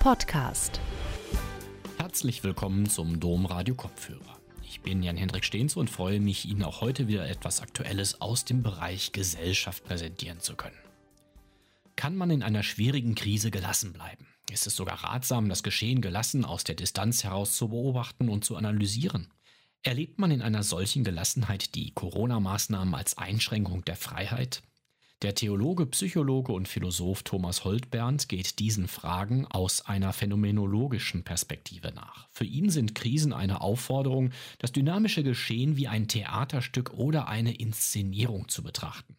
Podcast. Herzlich willkommen zum Domradio Kopfhörer. Ich bin Jan-Hendrik Stehns und freue mich, Ihnen auch heute wieder etwas Aktuelles aus dem Bereich Gesellschaft präsentieren zu können. Kann man in einer schwierigen Krise gelassen bleiben? Ist es sogar ratsam, das Geschehen gelassen aus der Distanz heraus zu beobachten und zu analysieren? Erlebt man in einer solchen Gelassenheit die Corona-Maßnahmen als Einschränkung der Freiheit? Der Theologe, Psychologe und Philosoph Thomas Holtbernd geht diesen Fragen aus einer phänomenologischen Perspektive nach. Für ihn sind Krisen eine Aufforderung, das dynamische Geschehen wie ein Theaterstück oder eine Inszenierung zu betrachten.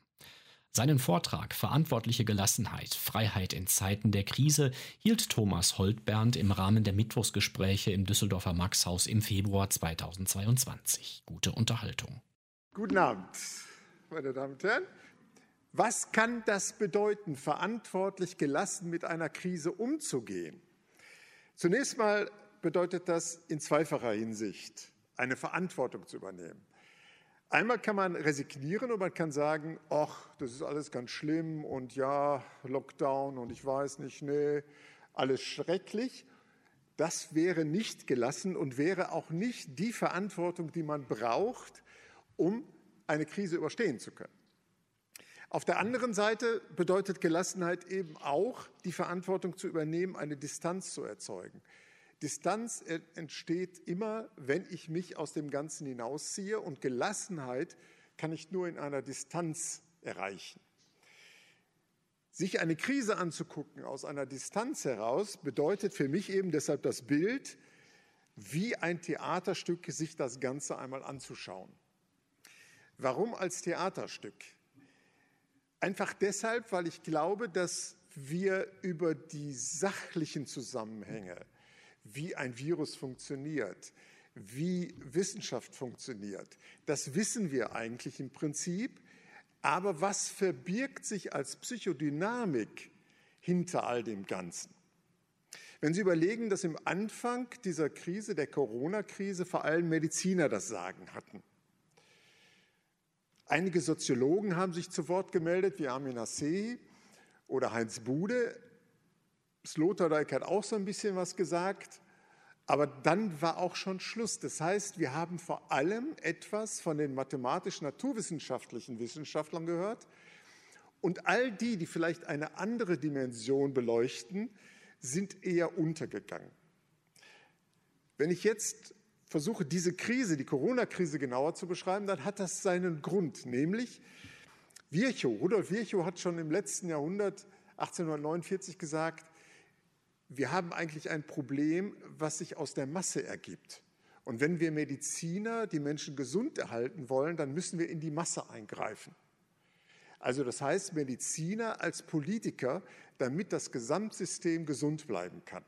Seinen Vortrag Verantwortliche Gelassenheit, Freiheit in Zeiten der Krise hielt Thomas Holtbernd im Rahmen der Mittwochsgespräche im Düsseldorfer Maxhaus im Februar 2022. Gute Unterhaltung. Guten Abend, meine Damen und Herren. Was kann das bedeuten, verantwortlich gelassen mit einer Krise umzugehen? Zunächst mal bedeutet das in zweifacher Hinsicht, eine Verantwortung zu übernehmen. Einmal kann man resignieren und man kann sagen, ach, das ist alles ganz schlimm und ja, Lockdown und ich weiß nicht, nee, alles schrecklich. Das wäre nicht gelassen und wäre auch nicht die Verantwortung, die man braucht, um eine Krise überstehen zu können. Auf der anderen Seite bedeutet Gelassenheit eben auch, die Verantwortung zu übernehmen, eine Distanz zu erzeugen. Distanz entsteht immer, wenn ich mich aus dem Ganzen hinausziehe und Gelassenheit kann ich nur in einer Distanz erreichen. Sich eine Krise anzugucken aus einer Distanz heraus bedeutet für mich eben deshalb das Bild, wie ein Theaterstück sich das Ganze einmal anzuschauen. Warum als Theaterstück? Einfach deshalb, weil ich glaube, dass wir über die sachlichen Zusammenhänge, wie ein Virus funktioniert, wie Wissenschaft funktioniert, das wissen wir eigentlich im Prinzip. Aber was verbirgt sich als Psychodynamik hinter all dem Ganzen? Wenn Sie überlegen, dass im Anfang dieser Krise, der Corona-Krise, vor allem Mediziner das Sagen hatten. Einige Soziologen haben sich zu Wort gemeldet, wie Armin Assey oder Heinz Bude. Sloterdijk hat auch so ein bisschen was gesagt. Aber dann war auch schon Schluss. Das heißt, wir haben vor allem etwas von den mathematisch-naturwissenschaftlichen Wissenschaftlern gehört. Und all die, die vielleicht eine andere Dimension beleuchten, sind eher untergegangen. Wenn ich jetzt versuche, diese Krise, die Corona-Krise genauer zu beschreiben, dann hat das seinen Grund, nämlich Virchow, Rudolf Virchow hat schon im letzten Jahrhundert, 1849, gesagt, wir haben eigentlich ein Problem, was sich aus der Masse ergibt. Und wenn wir Mediziner die Menschen gesund erhalten wollen, dann müssen wir in die Masse eingreifen. Also das heißt Mediziner als Politiker, damit das Gesamtsystem gesund bleiben kann.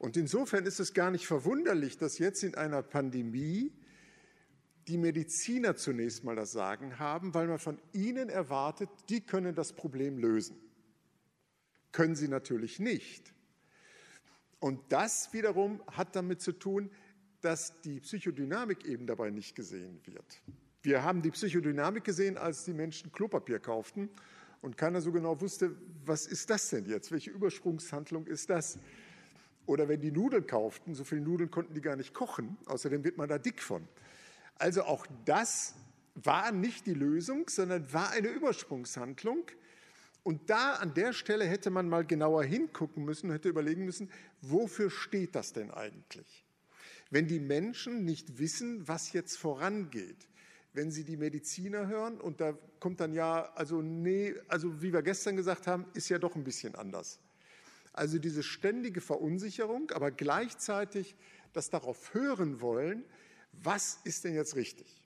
Und insofern ist es gar nicht verwunderlich, dass jetzt in einer Pandemie die Mediziner zunächst mal das Sagen haben, weil man von ihnen erwartet, die können das Problem lösen. Können sie natürlich nicht. Und das wiederum hat damit zu tun, dass die Psychodynamik eben dabei nicht gesehen wird. Wir haben die Psychodynamik gesehen, als die Menschen Klopapier kauften und keiner so genau wusste, was ist das denn jetzt? Welche Übersprungshandlung ist das? Oder wenn die Nudeln kauften, so viele Nudeln konnten die gar nicht kochen, außerdem wird man da dick von. Also auch das war nicht die Lösung, sondern war eine Übersprungshandlung. Und da an der Stelle hätte man mal genauer hingucken müssen, hätte überlegen müssen, wofür steht das denn eigentlich? Wenn die Menschen nicht wissen, was jetzt vorangeht, wenn sie die Mediziner hören und da kommt dann ja, also nee, also wie wir gestern gesagt haben, ist ja doch ein bisschen anders. Also diese ständige Verunsicherung, aber gleichzeitig das darauf hören wollen, was ist denn jetzt richtig?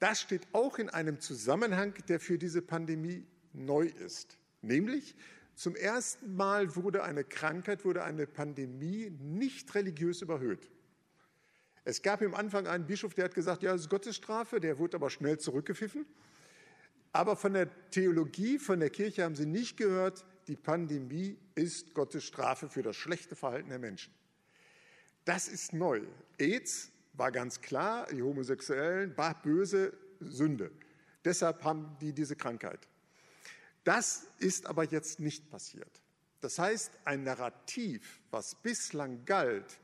Das steht auch in einem Zusammenhang, der für diese Pandemie neu ist. Nämlich zum ersten Mal wurde eine Krankheit, wurde eine Pandemie nicht religiös überhöht. Es gab im Anfang einen Bischof, der hat gesagt, ja, das ist Gottesstrafe, der wurde aber schnell zurückgepfiffen. Aber von der Theologie, von der Kirche haben sie nicht gehört, die Pandemie ist Gottes Strafe für das schlechte Verhalten der Menschen. Das ist neu. AIDS war ganz klar, die Homosexuellen war böse Sünde. Deshalb haben die diese Krankheit. Das ist aber jetzt nicht passiert. Das heißt, ein Narrativ, was bislang galt,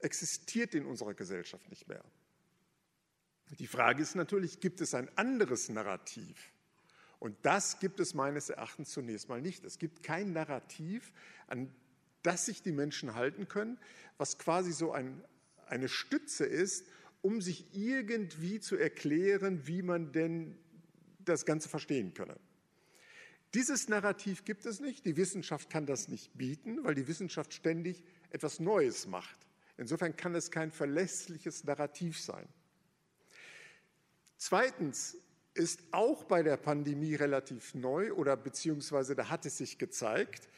existiert in unserer Gesellschaft nicht mehr. Die Frage ist natürlich, gibt es ein anderes Narrativ? Und das gibt es meines Erachtens zunächst mal nicht. Es gibt kein Narrativ, an das sich die Menschen halten können, was quasi so ein, eine Stütze ist, um sich irgendwie zu erklären, wie man denn das Ganze verstehen könne. Dieses Narrativ gibt es nicht. Die Wissenschaft kann das nicht bieten, weil die Wissenschaft ständig etwas Neues macht. Insofern kann es kein verlässliches Narrativ sein. Zweitens ist auch bei der Pandemie relativ neu oder beziehungsweise da hat es sich gezeigt,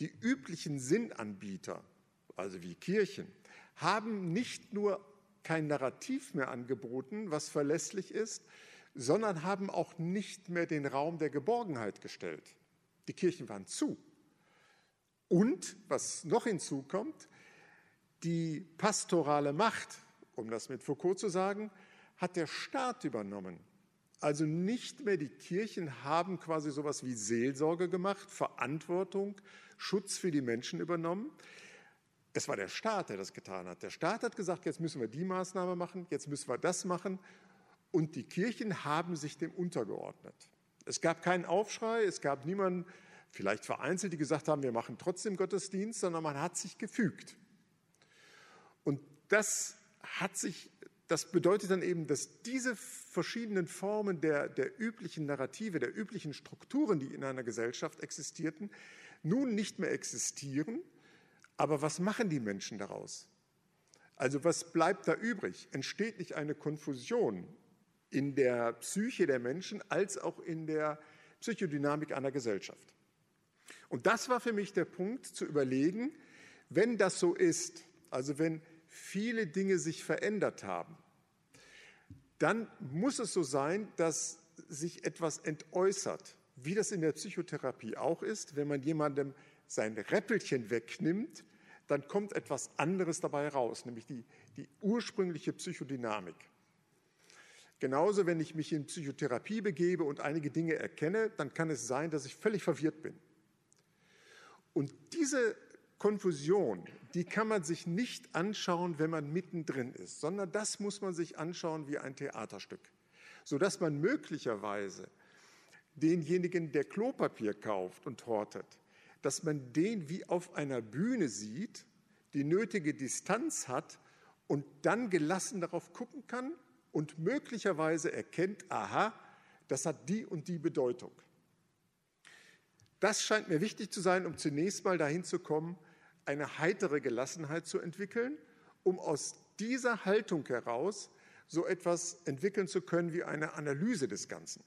die üblichen Sinnanbieter, also wie Kirchen, haben nicht nur kein Narrativ mehr angeboten, was verlässlich ist, sondern haben auch nicht mehr den Raum der Geborgenheit gestellt. Die Kirchen waren zu. Und, was noch hinzukommt, die pastorale Macht, um das mit Foucault zu sagen, hat der Staat übernommen. Also nicht mehr die Kirchen haben quasi sowas wie Seelsorge gemacht, Verantwortung, Schutz für die Menschen übernommen. Es war der Staat, der das getan hat. Der Staat hat gesagt, jetzt müssen wir die Maßnahme machen, jetzt müssen wir das machen. Und die Kirchen haben sich dem untergeordnet. Es gab keinen Aufschrei, es gab niemanden, vielleicht vereinzelt, die gesagt haben, wir machen trotzdem Gottesdienst, sondern man hat sich gefügt. Und das hat sich, das bedeutet dann eben, dass diese verschiedenen Formen der, der üblichen Narrative, der üblichen Strukturen, die in einer Gesellschaft existierten, nun nicht mehr existieren. Aber was machen die Menschen daraus? Also was bleibt da übrig? Entsteht nicht eine Konfusion in der Psyche der Menschen als auch in der Psychodynamik einer Gesellschaft? Und das war für mich der Punkt zu überlegen, wenn das so ist, also wenn viele Dinge sich verändert haben, dann muss es so sein, dass sich etwas entäußert, wie das in der Psychotherapie auch ist. Wenn man jemandem sein Räppelchen wegnimmt, dann kommt etwas anderes dabei raus, nämlich die, die ursprüngliche Psychodynamik. Genauso, wenn ich mich in Psychotherapie begebe und einige Dinge erkenne, dann kann es sein, dass ich völlig verwirrt bin. Und diese Konfusion, die kann man sich nicht anschauen, wenn man mittendrin ist, sondern das muss man sich anschauen wie ein Theaterstück, sodass man möglicherweise denjenigen, der Klopapier kauft und hortet, dass man den wie auf einer Bühne sieht, die nötige Distanz hat und dann gelassen darauf gucken kann und möglicherweise erkennt, aha, das hat die und die Bedeutung. Das scheint mir wichtig zu sein, um zunächst mal dahin zu kommen, eine heitere Gelassenheit zu entwickeln, um aus dieser Haltung heraus so etwas entwickeln zu können wie eine Analyse des Ganzen.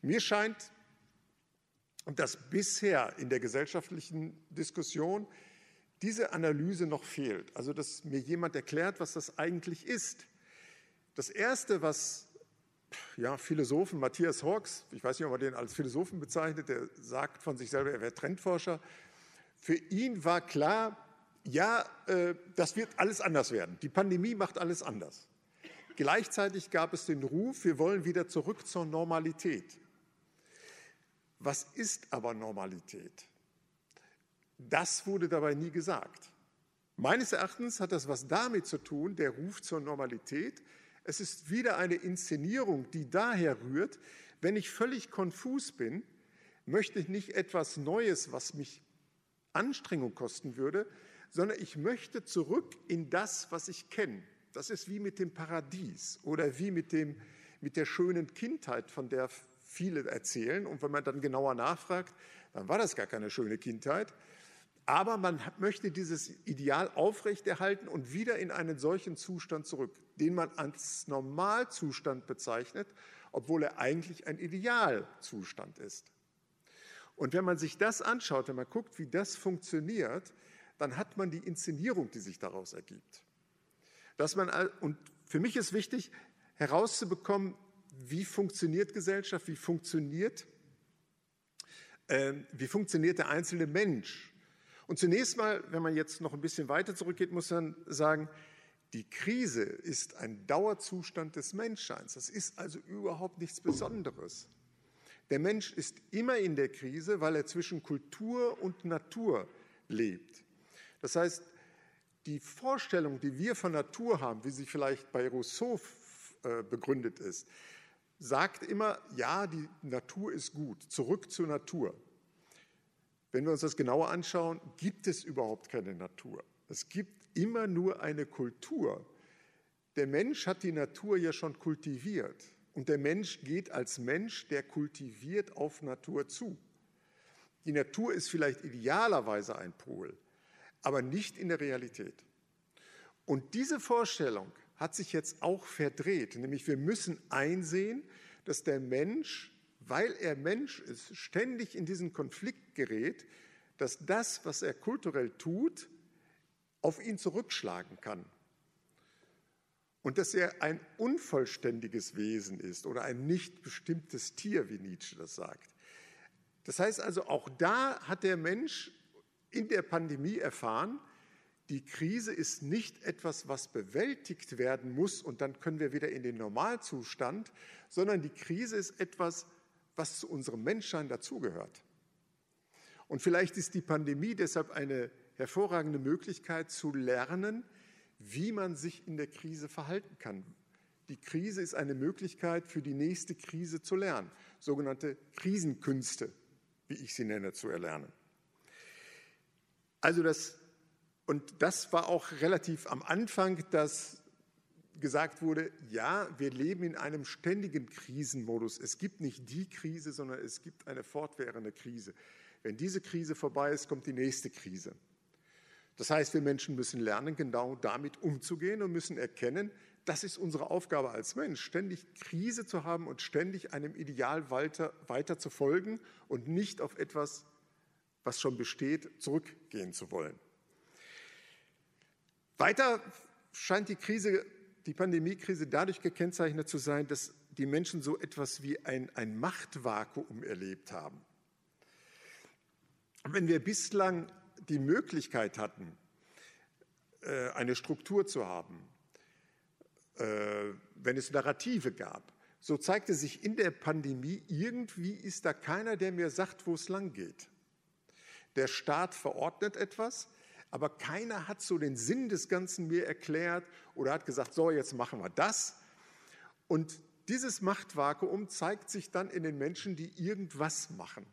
Mir scheint, dass bisher in der gesellschaftlichen Diskussion diese Analyse noch fehlt. Also, dass mir jemand erklärt, was das eigentlich ist. Das Erste, was ja, Philosophen, Matthias Hawks, ich weiß nicht, ob man den als Philosophen bezeichnet, der sagt von sich selber, er wäre Trendforscher, für ihn war klar, ja, äh, das wird alles anders werden. Die Pandemie macht alles anders. Gleichzeitig gab es den Ruf, wir wollen wieder zurück zur Normalität. Was ist aber Normalität? Das wurde dabei nie gesagt. Meines Erachtens hat das was damit zu tun, der Ruf zur Normalität. Es ist wieder eine Inszenierung, die daher rührt, wenn ich völlig konfus bin, möchte ich nicht etwas Neues, was mich Anstrengung kosten würde, sondern ich möchte zurück in das, was ich kenne. Das ist wie mit dem Paradies oder wie mit, dem, mit der schönen Kindheit, von der viele erzählen. Und wenn man dann genauer nachfragt, dann war das gar keine schöne Kindheit. Aber man möchte dieses Ideal aufrechterhalten und wieder in einen solchen Zustand zurück, den man als Normalzustand bezeichnet, obwohl er eigentlich ein Idealzustand ist. Und wenn man sich das anschaut, wenn man guckt, wie das funktioniert, dann hat man die Inszenierung, die sich daraus ergibt. Dass man, und für mich ist wichtig, herauszubekommen, wie funktioniert Gesellschaft, wie funktioniert, äh, wie funktioniert der einzelne Mensch. Und zunächst mal, wenn man jetzt noch ein bisschen weiter zurückgeht, muss man sagen, die Krise ist ein Dauerzustand des Menschseins. Das ist also überhaupt nichts Besonderes. Der Mensch ist immer in der Krise, weil er zwischen Kultur und Natur lebt. Das heißt, die Vorstellung, die wir von Natur haben, wie sie vielleicht bei Rousseau äh, begründet ist, sagt immer, ja, die Natur ist gut, zurück zur Natur. Wenn wir uns das genauer anschauen, gibt es überhaupt keine Natur. Es gibt immer nur eine Kultur. Der Mensch hat die Natur ja schon kultiviert. Und der Mensch geht als Mensch, der kultiviert auf Natur zu. Die Natur ist vielleicht idealerweise ein Pol, aber nicht in der Realität. Und diese Vorstellung hat sich jetzt auch verdreht, nämlich wir müssen einsehen, dass der Mensch, weil er Mensch ist, ständig in diesen Konflikt gerät, dass das, was er kulturell tut, auf ihn zurückschlagen kann und dass er ein unvollständiges Wesen ist oder ein nicht bestimmtes Tier, wie Nietzsche das sagt. Das heißt also, auch da hat der Mensch in der Pandemie erfahren, die Krise ist nicht etwas, was bewältigt werden muss und dann können wir wieder in den Normalzustand, sondern die Krise ist etwas, was zu unserem Menschsein dazugehört. Und vielleicht ist die Pandemie deshalb eine hervorragende Möglichkeit zu lernen, wie man sich in der Krise verhalten kann. Die Krise ist eine Möglichkeit für die nächste Krise zu lernen, sogenannte Krisenkünste, wie ich sie nenne, zu erlernen. Also das, und das war auch relativ am Anfang, dass gesagt wurde, ja, wir leben in einem ständigen Krisenmodus. Es gibt nicht die Krise, sondern es gibt eine fortwährende Krise. Wenn diese Krise vorbei ist, kommt die nächste Krise. Das heißt, wir Menschen müssen lernen, genau damit umzugehen und müssen erkennen, das ist unsere Aufgabe als Mensch, ständig Krise zu haben und ständig einem Ideal weiter, weiter zu folgen und nicht auf etwas, was schon besteht, zurückgehen zu wollen. Weiter scheint die Krise, die Pandemiekrise dadurch gekennzeichnet zu sein, dass die Menschen so etwas wie ein, ein Machtvakuum erlebt haben. Wenn wir bislang die Möglichkeit hatten, äh, eine Struktur zu haben, äh, wenn es Narrative gab, so zeigte sich in der Pandemie, irgendwie ist da keiner, der mir sagt, wo es lang geht. Der Staat verordnet etwas, aber keiner hat so den Sinn des Ganzen mir erklärt oder hat gesagt, so, jetzt machen wir das. Und dieses Machtvakuum zeigt sich dann in den Menschen, die irgendwas machen,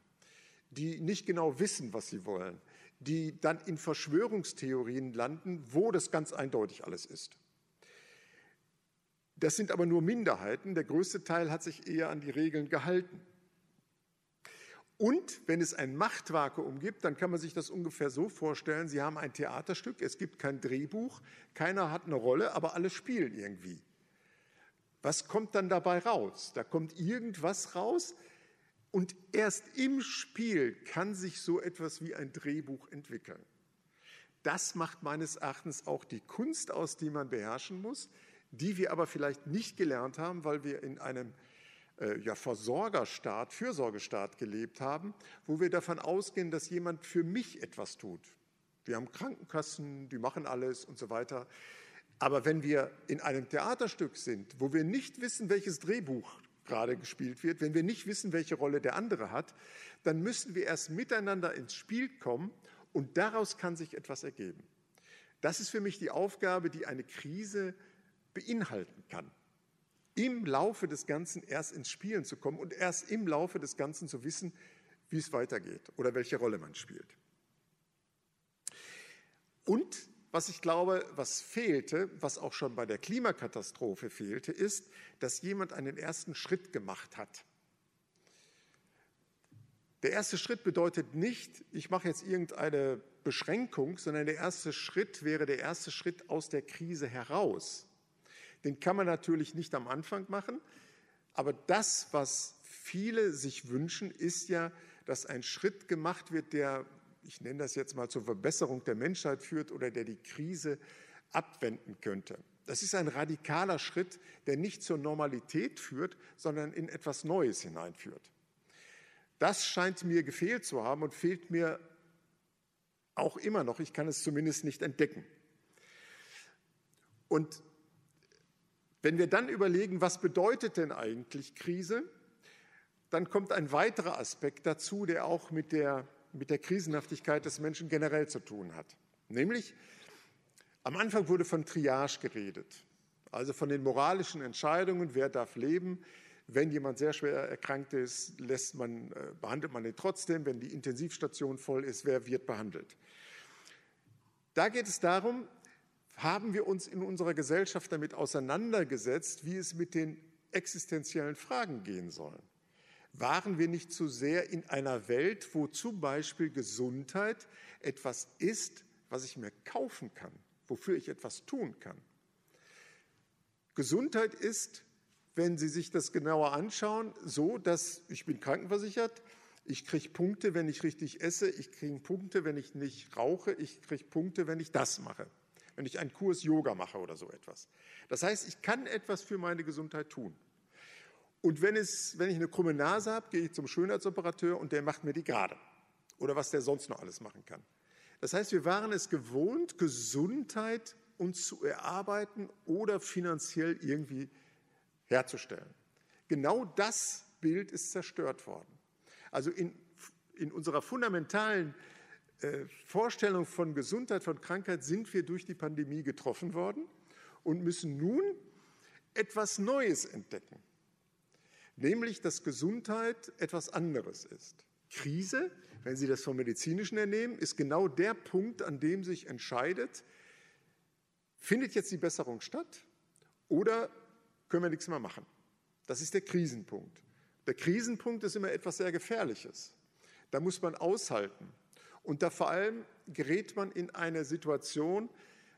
die nicht genau wissen, was sie wollen, die dann in Verschwörungstheorien landen, wo das ganz eindeutig alles ist. Das sind aber nur Minderheiten. Der größte Teil hat sich eher an die Regeln gehalten. Und wenn es ein Machtvakuum gibt, dann kann man sich das ungefähr so vorstellen, Sie haben ein Theaterstück, es gibt kein Drehbuch, keiner hat eine Rolle, aber alle spielen irgendwie. Was kommt dann dabei raus? Da kommt irgendwas raus, und erst im Spiel kann sich so etwas wie ein Drehbuch entwickeln. Das macht meines Erachtens auch die Kunst aus, die man beherrschen muss, die wir aber vielleicht nicht gelernt haben, weil wir in einem äh, ja, Versorgerstaat, Fürsorgestaat gelebt haben, wo wir davon ausgehen, dass jemand für mich etwas tut. Wir haben Krankenkassen, die machen alles und so weiter. Aber wenn wir in einem Theaterstück sind, wo wir nicht wissen, welches Drehbuch gerade gespielt wird, wenn wir nicht wissen, welche Rolle der andere hat, dann müssen wir erst miteinander ins Spiel kommen und daraus kann sich etwas ergeben. Das ist für mich die Aufgabe, die eine Krise beinhalten kann. Im Laufe des Ganzen erst ins Spielen zu kommen und erst im Laufe des Ganzen zu wissen, wie es weitergeht oder welche Rolle man spielt. Und was ich glaube, was fehlte, was auch schon bei der Klimakatastrophe fehlte, ist, dass jemand einen ersten Schritt gemacht hat. Der erste Schritt bedeutet nicht, ich mache jetzt irgendeine Beschränkung, sondern der erste Schritt wäre der erste Schritt aus der Krise heraus. Den kann man natürlich nicht am Anfang machen, aber das, was viele sich wünschen, ist ja, dass ein Schritt gemacht wird, der ich nenne das jetzt mal zur Verbesserung der Menschheit führt oder der die Krise abwenden könnte. Das ist ein radikaler Schritt, der nicht zur Normalität führt, sondern in etwas Neues hineinführt. Das scheint mir gefehlt zu haben und fehlt mir auch immer noch. Ich kann es zumindest nicht entdecken. Und wenn wir dann überlegen, was bedeutet denn eigentlich Krise, dann kommt ein weiterer Aspekt dazu, der auch mit der, mit der Krisenhaftigkeit des Menschen generell zu tun hat. Nämlich, am Anfang wurde von Triage geredet, also von den moralischen Entscheidungen, wer darf leben. Wenn jemand sehr schwer erkrankt ist, lässt man, äh, behandelt man ihn trotzdem. Wenn die Intensivstation voll ist, wer wird behandelt? Da geht es darum, haben wir uns in unserer Gesellschaft damit auseinandergesetzt, wie es mit den existenziellen Fragen gehen soll. Waren wir nicht zu sehr in einer Welt, wo zum Beispiel Gesundheit etwas ist, was ich mir kaufen kann, wofür ich etwas tun kann? Gesundheit ist, wenn Sie sich das genauer anschauen, so, dass ich bin krankenversichert, ich kriege Punkte, wenn ich richtig esse, ich kriege Punkte, wenn ich nicht rauche, ich kriege Punkte, wenn ich das mache wenn ich einen Kurs Yoga mache oder so etwas. Das heißt, ich kann etwas für meine Gesundheit tun. Und wenn, es, wenn ich eine krumme Nase habe, gehe ich zum Schönheitsoperateur und der macht mir die gerade. Oder was der sonst noch alles machen kann. Das heißt, wir waren es gewohnt, Gesundheit uns zu erarbeiten oder finanziell irgendwie herzustellen. Genau das Bild ist zerstört worden. Also in, in unserer fundamentalen äh, Vorstellung von Gesundheit, von Krankheit sind wir durch die Pandemie getroffen worden und müssen nun etwas Neues entdecken, nämlich dass Gesundheit etwas anderes ist. Krise, wenn Sie das vom medizinischen ernehmen, ist genau der Punkt, an dem sich entscheidet, findet jetzt die Besserung statt oder können wir nichts mehr machen. Das ist der Krisenpunkt. Der Krisenpunkt ist immer etwas sehr Gefährliches. Da muss man aushalten. Und da vor allem gerät man in eine Situation,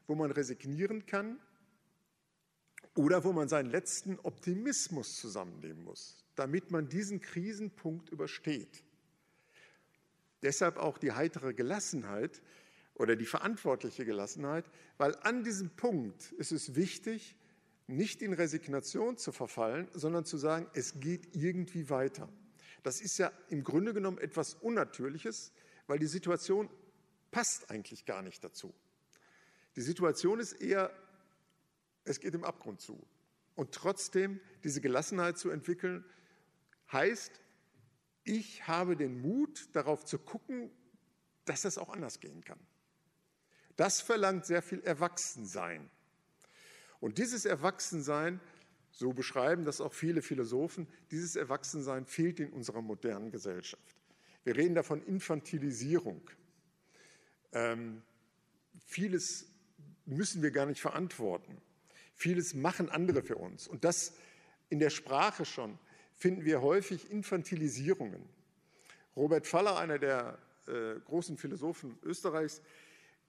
wo man resignieren kann oder wo man seinen letzten Optimismus zusammennehmen muss, damit man diesen Krisenpunkt übersteht. Deshalb auch die heitere Gelassenheit oder die verantwortliche Gelassenheit, weil an diesem Punkt ist es wichtig, nicht in Resignation zu verfallen, sondern zu sagen, es geht irgendwie weiter. Das ist ja im Grunde genommen etwas Unnatürliches, weil die Situation passt eigentlich gar nicht dazu. Die Situation ist eher, es geht im Abgrund zu. Und trotzdem diese Gelassenheit zu entwickeln, heißt, ich habe den Mut, darauf zu gucken, dass das auch anders gehen kann. Das verlangt sehr viel Erwachsensein. Und dieses Erwachsensein, so beschreiben das auch viele Philosophen, dieses Erwachsensein fehlt in unserer modernen Gesellschaft. Wir reden da von Infantilisierung. Ähm, vieles müssen wir gar nicht verantworten. Vieles machen andere für uns. Und das in der Sprache schon finden wir häufig Infantilisierungen. Robert Faller, einer der äh, großen Philosophen Österreichs,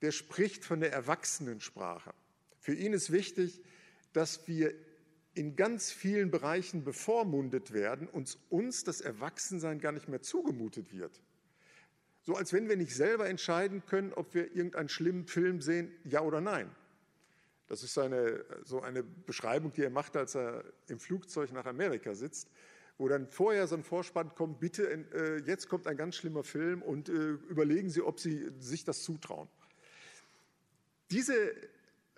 der spricht von der Erwachsenensprache. Für ihn ist wichtig, dass wir in ganz vielen Bereichen bevormundet werden und uns das Erwachsensein gar nicht mehr zugemutet wird. So als wenn wir nicht selber entscheiden können, ob wir irgendeinen schlimmen Film sehen, ja oder nein. Das ist eine, so eine Beschreibung, die er macht, als er im Flugzeug nach Amerika sitzt, wo dann vorher so ein Vorspann kommt, bitte, äh, jetzt kommt ein ganz schlimmer Film und äh, überlegen Sie, ob Sie sich das zutrauen. Diese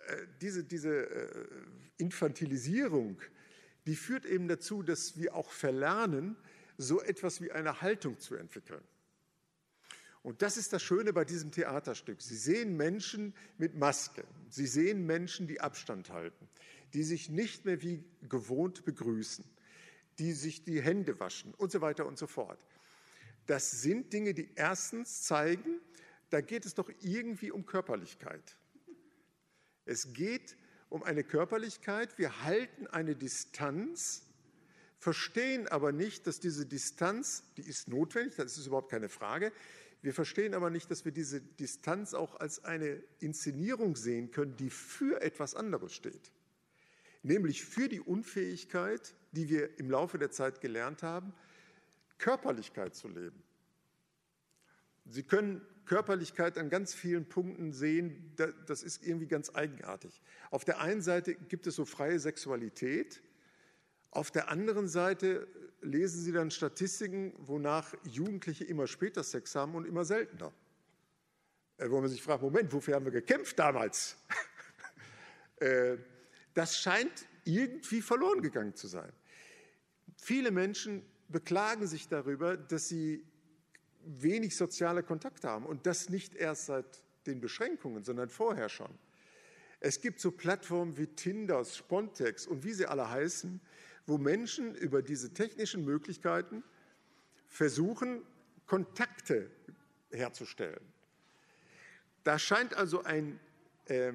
äh, diese, diese äh, Infantilisierung, die führt eben dazu, dass wir auch verlernen, so etwas wie eine Haltung zu entwickeln. Und das ist das Schöne bei diesem Theaterstück. Sie sehen Menschen mit Maske, Sie sehen Menschen, die Abstand halten, die sich nicht mehr wie gewohnt begrüßen, die sich die Hände waschen und so weiter und so fort. Das sind Dinge, die erstens zeigen, da geht es doch irgendwie um Körperlichkeit. Es geht um eine Körperlichkeit. Wir halten eine Distanz, verstehen aber nicht, dass diese Distanz, die ist notwendig, das ist überhaupt keine Frage. Wir verstehen aber nicht, dass wir diese Distanz auch als eine Inszenierung sehen können, die für etwas anderes steht. Nämlich für die Unfähigkeit, die wir im Laufe der Zeit gelernt haben, Körperlichkeit zu leben. Sie können Körperlichkeit an ganz vielen Punkten sehen, das ist irgendwie ganz eigenartig. Auf der einen Seite gibt es so freie Sexualität, auf der anderen Seite lesen Sie dann Statistiken, wonach Jugendliche immer später Sex haben und immer seltener. Äh, wo man sich fragt, Moment, wofür haben wir gekämpft damals? Äh, das scheint irgendwie verloren gegangen zu sein. Viele Menschen beklagen sich darüber, dass sie wenig soziale Kontakte haben und das nicht erst seit den Beschränkungen, sondern vorher schon. Es gibt so Plattformen wie Tinder, Spontex und wie sie alle heißen, wo Menschen über diese technischen Möglichkeiten versuchen, Kontakte herzustellen. Da scheint also ein, äh,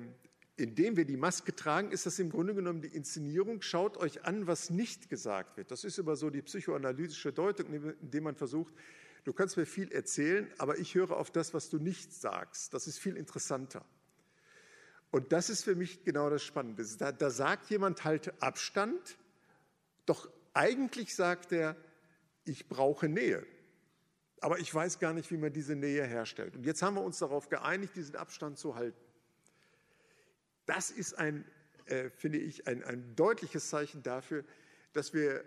indem wir die Maske tragen, ist das im Grunde genommen die Inszenierung. Schaut euch an, was nicht gesagt wird. Das ist immer so die psychoanalytische Deutung, indem man versucht, du kannst mir viel erzählen, aber ich höre auf das, was du nicht sagst. Das ist viel interessanter. Und das ist für mich genau das Spannende. Da, da sagt jemand halt Abstand, doch eigentlich sagt er, ich brauche Nähe. Aber ich weiß gar nicht, wie man diese Nähe herstellt. Und jetzt haben wir uns darauf geeinigt, diesen Abstand zu halten. Das ist ein, äh, finde ich, ein, ein deutliches Zeichen dafür, dass wir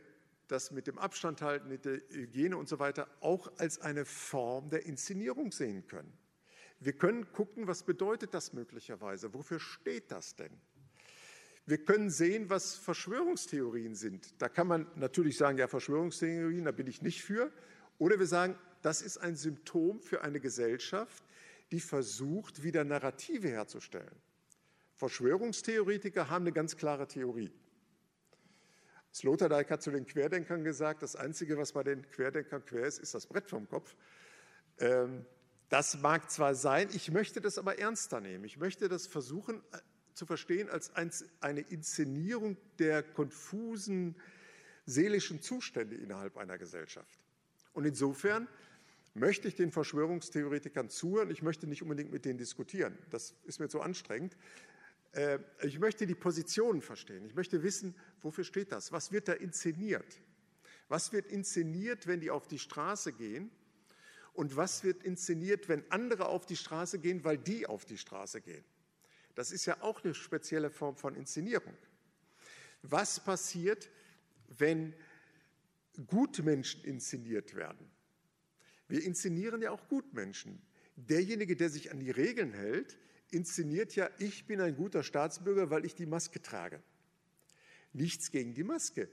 das mit dem Abstand halten, mit der Hygiene und so weiter auch als eine Form der Inszenierung sehen können. Wir können gucken, was bedeutet das möglicherweise? Wofür steht das denn? Wir können sehen, was Verschwörungstheorien sind. Da kann man natürlich sagen, ja, Verschwörungstheorien, da bin ich nicht für. Oder wir sagen, das ist ein Symptom für eine Gesellschaft, die versucht, wieder Narrative herzustellen. Verschwörungstheoretiker haben eine ganz klare Theorie. Sloterdijk hat zu den Querdenkern gesagt, das Einzige, was bei den Querdenkern quer ist, ist das Brett vom Kopf. Ähm, das mag zwar sein, ich möchte das aber ernster nehmen. Ich möchte das versuchen zu verstehen als eine Inszenierung der konfusen seelischen Zustände innerhalb einer Gesellschaft. Und insofern möchte ich den Verschwörungstheoretikern zuhören. Ich möchte nicht unbedingt mit denen diskutieren. Das ist mir zu anstrengend. Äh, ich möchte die Positionen verstehen. Ich möchte wissen, wofür steht das? Was wird da inszeniert? Was wird inszeniert, wenn die auf die Straße gehen? Und was wird inszeniert, wenn andere auf die Straße gehen, weil die auf die Straße gehen? Das ist ja auch eine spezielle Form von Inszenierung. Was passiert, wenn Gutmenschen inszeniert werden? Wir inszenieren ja auch Gutmenschen. Derjenige, der sich an die Regeln hält, inszeniert ja, ich bin ein guter Staatsbürger, weil ich die Maske trage. Nichts gegen die Maske.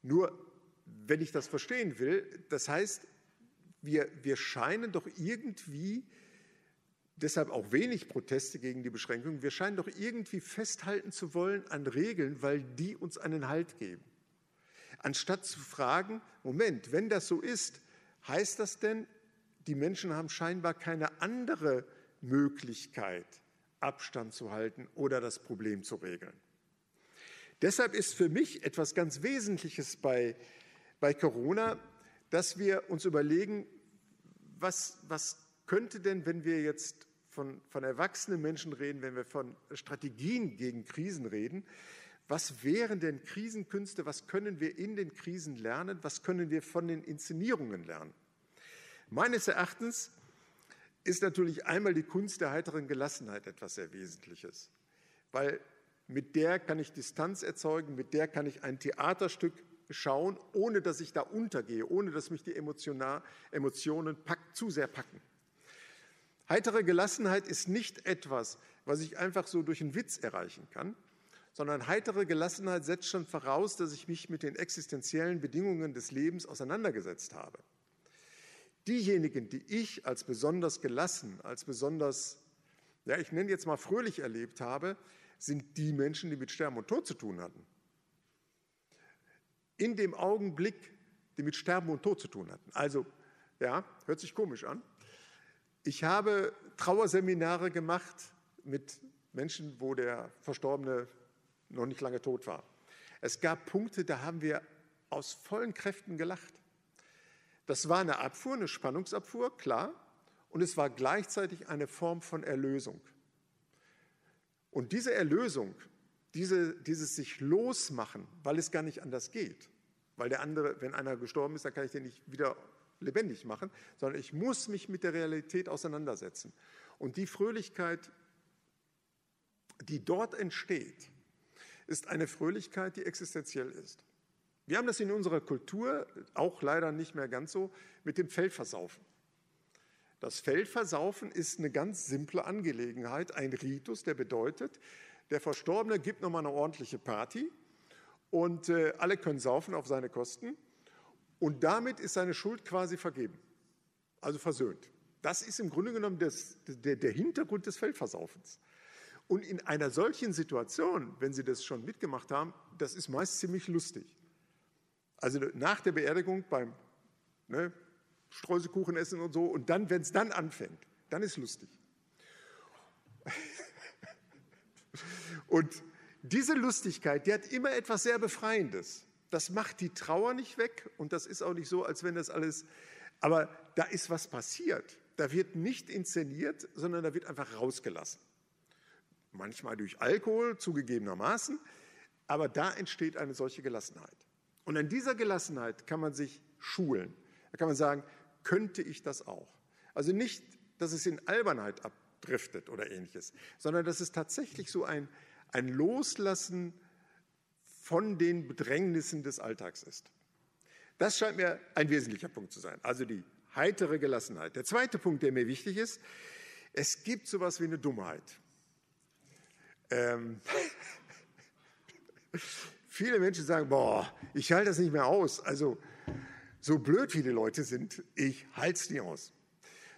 Nur, wenn ich das verstehen will, das heißt, wir, wir scheinen doch irgendwie, deshalb auch wenig Proteste gegen die Beschränkungen, wir scheinen doch irgendwie festhalten zu wollen an Regeln, weil die uns einen Halt geben. Anstatt zu fragen, Moment, wenn das so ist, heißt das denn, die Menschen haben scheinbar keine andere Möglichkeit, Abstand zu halten oder das Problem zu regeln. Deshalb ist für mich etwas ganz Wesentliches bei, bei Corona, dass wir uns überlegen, was, was könnte denn, wenn wir jetzt von, von erwachsenen Menschen reden, wenn wir von Strategien gegen Krisen reden, was wären denn Krisenkünste, was können wir in den Krisen lernen, was können wir von den Inszenierungen lernen? Meines Erachtens ist natürlich einmal die Kunst der heiteren Gelassenheit etwas sehr Wesentliches, weil mit der kann ich Distanz erzeugen, mit der kann ich ein Theaterstück schauen, ohne dass ich da untergehe, ohne dass mich die Emotionen pack, zu sehr packen. Heitere Gelassenheit ist nicht etwas, was ich einfach so durch einen Witz erreichen kann, sondern heitere Gelassenheit setzt schon voraus, dass ich mich mit den existenziellen Bedingungen des Lebens auseinandergesetzt habe. Diejenigen, die ich als besonders gelassen, als besonders, ja, ich nenne jetzt mal fröhlich erlebt habe, sind die Menschen, die mit Sterben und Tod zu tun hatten. In dem Augenblick, die mit Sterben und Tod zu tun hatten. Also, ja, hört sich komisch an. Ich habe Trauerseminare gemacht mit Menschen, wo der Verstorbene noch nicht lange tot war. Es gab Punkte, da haben wir aus vollen Kräften gelacht. Das war eine Abfuhr, eine Spannungsabfuhr, klar, und es war gleichzeitig eine Form von Erlösung. Und diese Erlösung, diese, dieses sich losmachen, weil es gar nicht anders geht, weil der andere, wenn einer gestorben ist, dann kann ich den nicht wieder lebendig machen, sondern ich muss mich mit der Realität auseinandersetzen. Und die Fröhlichkeit, die dort entsteht, ist eine Fröhlichkeit, die existenziell ist. Wir haben das in unserer Kultur, auch leider nicht mehr ganz so, mit dem Feldversaufen. Das Feldversaufen ist eine ganz simple Angelegenheit, ein Ritus, der bedeutet, der Verstorbene gibt nochmal eine ordentliche Party und äh, alle können saufen auf seine Kosten. Und damit ist seine Schuld quasi vergeben, also versöhnt. Das ist im Grunde genommen das, der, der Hintergrund des Feldversaufens. Und in einer solchen Situation, wenn Sie das schon mitgemacht haben, das ist meist ziemlich lustig. Also nach der Beerdigung beim ne, Streuselkuchen essen und so, und dann, wenn es dann anfängt, dann ist lustig. Und diese Lustigkeit, die hat immer etwas sehr Befreiendes. Das macht die Trauer nicht weg und das ist auch nicht so, als wenn das alles, aber da ist was passiert. Da wird nicht inszeniert, sondern da wird einfach rausgelassen. Manchmal durch Alkohol, zugegebenermaßen, aber da entsteht eine solche Gelassenheit. Und an dieser Gelassenheit kann man sich schulen. Da kann man sagen, könnte ich das auch? Also nicht, dass es in Albernheit abdriftet oder ähnliches, sondern dass es tatsächlich so ein, ein Loslassen von den Bedrängnissen des Alltags ist. Das scheint mir ein wesentlicher Punkt zu sein, also die heitere Gelassenheit. Der zweite Punkt, der mir wichtig ist, es gibt sowas wie eine Dummheit. Ähm, viele Menschen sagen, boah, ich halte das nicht mehr aus. Also so blöd wie die Leute sind, ich halte es nicht aus.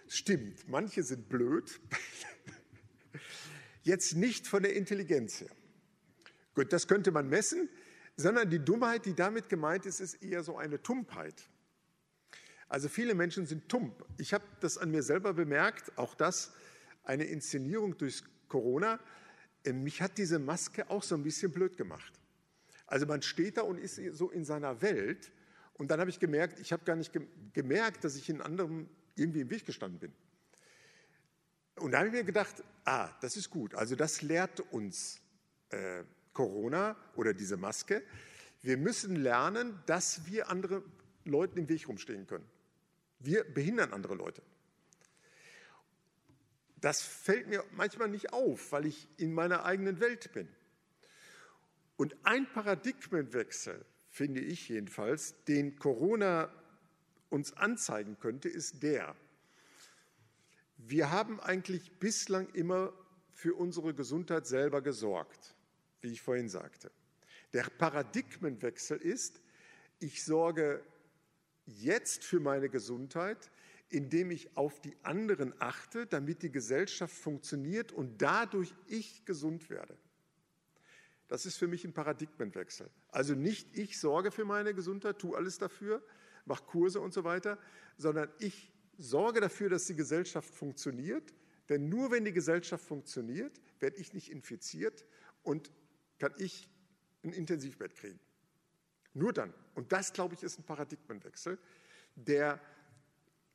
Stimmt, manche sind blöd, Jetzt nicht von der Intelligenz her. Gut, das könnte man messen, sondern die Dummheit, die damit gemeint ist, ist eher so eine Tumpheit. Also viele Menschen sind tump. Ich habe das an mir selber bemerkt, auch das eine Inszenierung durch Corona. Äh, mich hat diese Maske auch so ein bisschen blöd gemacht. Also man steht da und ist so in seiner Welt und dann habe ich gemerkt, ich habe gar nicht gemerkt, dass ich in anderem irgendwie im Weg gestanden bin. Und da habe ich mir gedacht, ah, das ist gut. Also das lehrt uns äh, Corona oder diese Maske. Wir müssen lernen, dass wir andere Leuten im Weg rumstehen können. Wir behindern andere Leute. Das fällt mir manchmal nicht auf, weil ich in meiner eigenen Welt bin. Und ein Paradigmenwechsel, finde ich jedenfalls, den Corona uns anzeigen könnte, ist der, wir haben eigentlich bislang immer für unsere Gesundheit selber gesorgt, wie ich vorhin sagte. Der Paradigmenwechsel ist, ich sorge jetzt für meine Gesundheit, indem ich auf die anderen achte, damit die Gesellschaft funktioniert und dadurch ich gesund werde. Das ist für mich ein Paradigmenwechsel. Also nicht ich sorge für meine Gesundheit, tue alles dafür, mache Kurse und so weiter, sondern ich sorge dafür, dass die Gesellschaft funktioniert, denn nur wenn die Gesellschaft funktioniert, werde ich nicht infiziert und kann ich ein Intensivbett kriegen. Nur dann. Und das, glaube ich, ist ein Paradigmenwechsel, der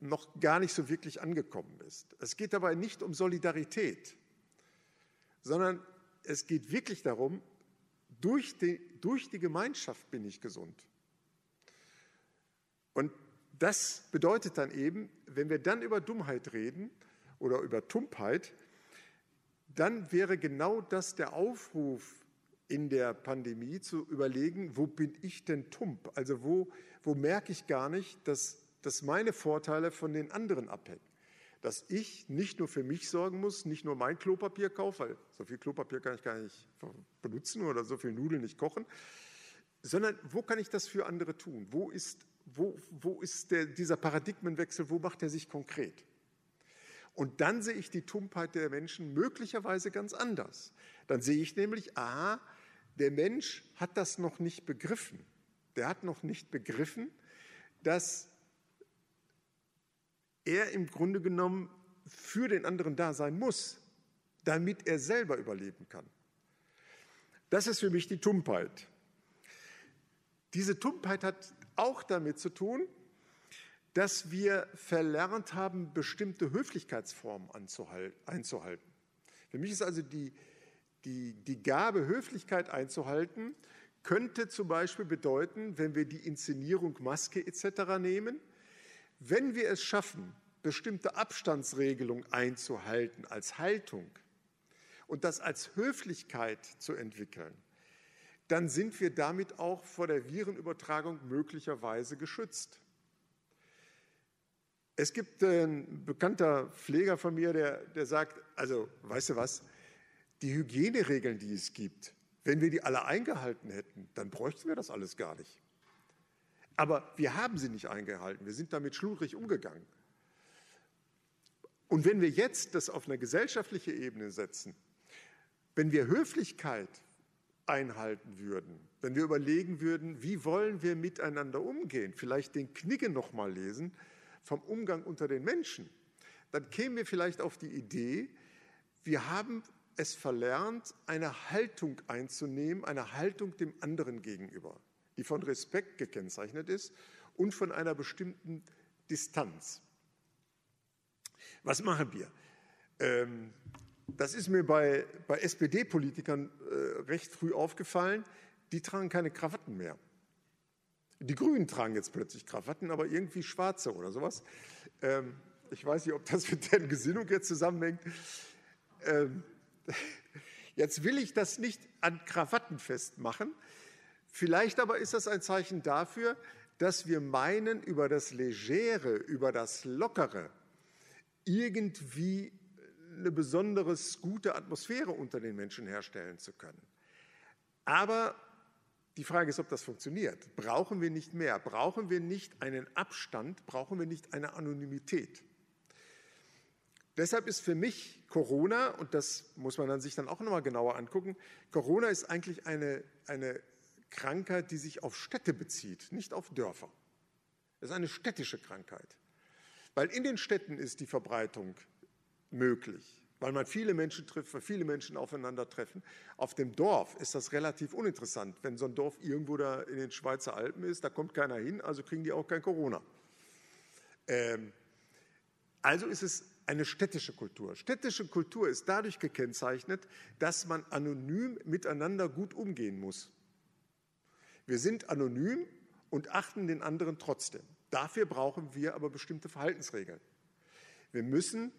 noch gar nicht so wirklich angekommen ist. Es geht dabei nicht um Solidarität, sondern es geht wirklich darum, durch die, durch die Gemeinschaft bin ich gesund. Und das bedeutet dann eben, wenn wir dann über Dummheit reden oder über Tumpheit, dann wäre genau das der Aufruf in der Pandemie zu überlegen, wo bin ich denn tump? Also wo, wo merke ich gar nicht, dass, dass meine Vorteile von den anderen abhängen? Dass ich nicht nur für mich sorgen muss, nicht nur mein Klopapier kaufe, weil so viel Klopapier kann ich gar nicht benutzen oder so viel Nudeln nicht kochen, sondern wo kann ich das für andere tun? Wo ist wo, wo ist der, dieser Paradigmenwechsel, wo macht er sich konkret? Und dann sehe ich die Tumpheit der Menschen möglicherweise ganz anders. Dann sehe ich nämlich, aha, der Mensch hat das noch nicht begriffen. Der hat noch nicht begriffen, dass er im Grunde genommen für den anderen da sein muss, damit er selber überleben kann. Das ist für mich die Tumpheit. Diese Tumpheit hat auch damit zu tun, dass wir verlernt haben, bestimmte Höflichkeitsformen einzuhalten. Für mich ist also die, die, die Gabe, Höflichkeit einzuhalten, könnte zum Beispiel bedeuten, wenn wir die Inszenierung Maske etc. nehmen, wenn wir es schaffen, bestimmte Abstandsregelungen einzuhalten als Haltung und das als Höflichkeit zu entwickeln, dann sind wir damit auch vor der Virenübertragung möglicherweise geschützt. Es gibt ein bekannter Pfleger von mir, der, der sagt, also weißt du was, die Hygieneregeln, die es gibt, wenn wir die alle eingehalten hätten, dann bräuchten wir das alles gar nicht. Aber wir haben sie nicht eingehalten. Wir sind damit schludrig umgegangen. Und wenn wir jetzt das auf eine gesellschaftliche Ebene setzen, wenn wir Höflichkeit einhalten würden, wenn wir überlegen würden, wie wollen wir miteinander umgehen, vielleicht den Knigge nochmal lesen vom Umgang unter den Menschen, dann kämen wir vielleicht auf die Idee, wir haben es verlernt, eine Haltung einzunehmen, eine Haltung dem anderen gegenüber, die von Respekt gekennzeichnet ist und von einer bestimmten Distanz. Was machen wir? Ähm, das ist mir bei, bei SPD-Politikern äh, recht früh aufgefallen. Die tragen keine Krawatten mehr. Die Grünen tragen jetzt plötzlich Krawatten, aber irgendwie schwarze oder sowas. Ähm, ich weiß nicht, ob das mit deren Gesinnung jetzt zusammenhängt. Ähm, jetzt will ich das nicht an Krawatten festmachen. Vielleicht aber ist das ein Zeichen dafür, dass wir meinen, über das Legere, über das Lockere irgendwie eine besonders gute Atmosphäre unter den Menschen herstellen zu können. Aber die Frage ist, ob das funktioniert. Brauchen wir nicht mehr? Brauchen wir nicht einen Abstand? Brauchen wir nicht eine Anonymität? Deshalb ist für mich Corona, und das muss man dann sich dann auch nochmal genauer angucken, Corona ist eigentlich eine, eine Krankheit, die sich auf Städte bezieht, nicht auf Dörfer. Es ist eine städtische Krankheit. Weil in den Städten ist die Verbreitung möglich, weil man viele Menschen trifft, weil viele Menschen aufeinandertreffen. Auf dem Dorf ist das relativ uninteressant. Wenn so ein Dorf irgendwo da in den Schweizer Alpen ist, da kommt keiner hin, also kriegen die auch kein Corona. Ähm, also ist es eine städtische Kultur. Städtische Kultur ist dadurch gekennzeichnet, dass man anonym miteinander gut umgehen muss. Wir sind anonym und achten den anderen trotzdem. Dafür brauchen wir aber bestimmte Verhaltensregeln. Wir müssen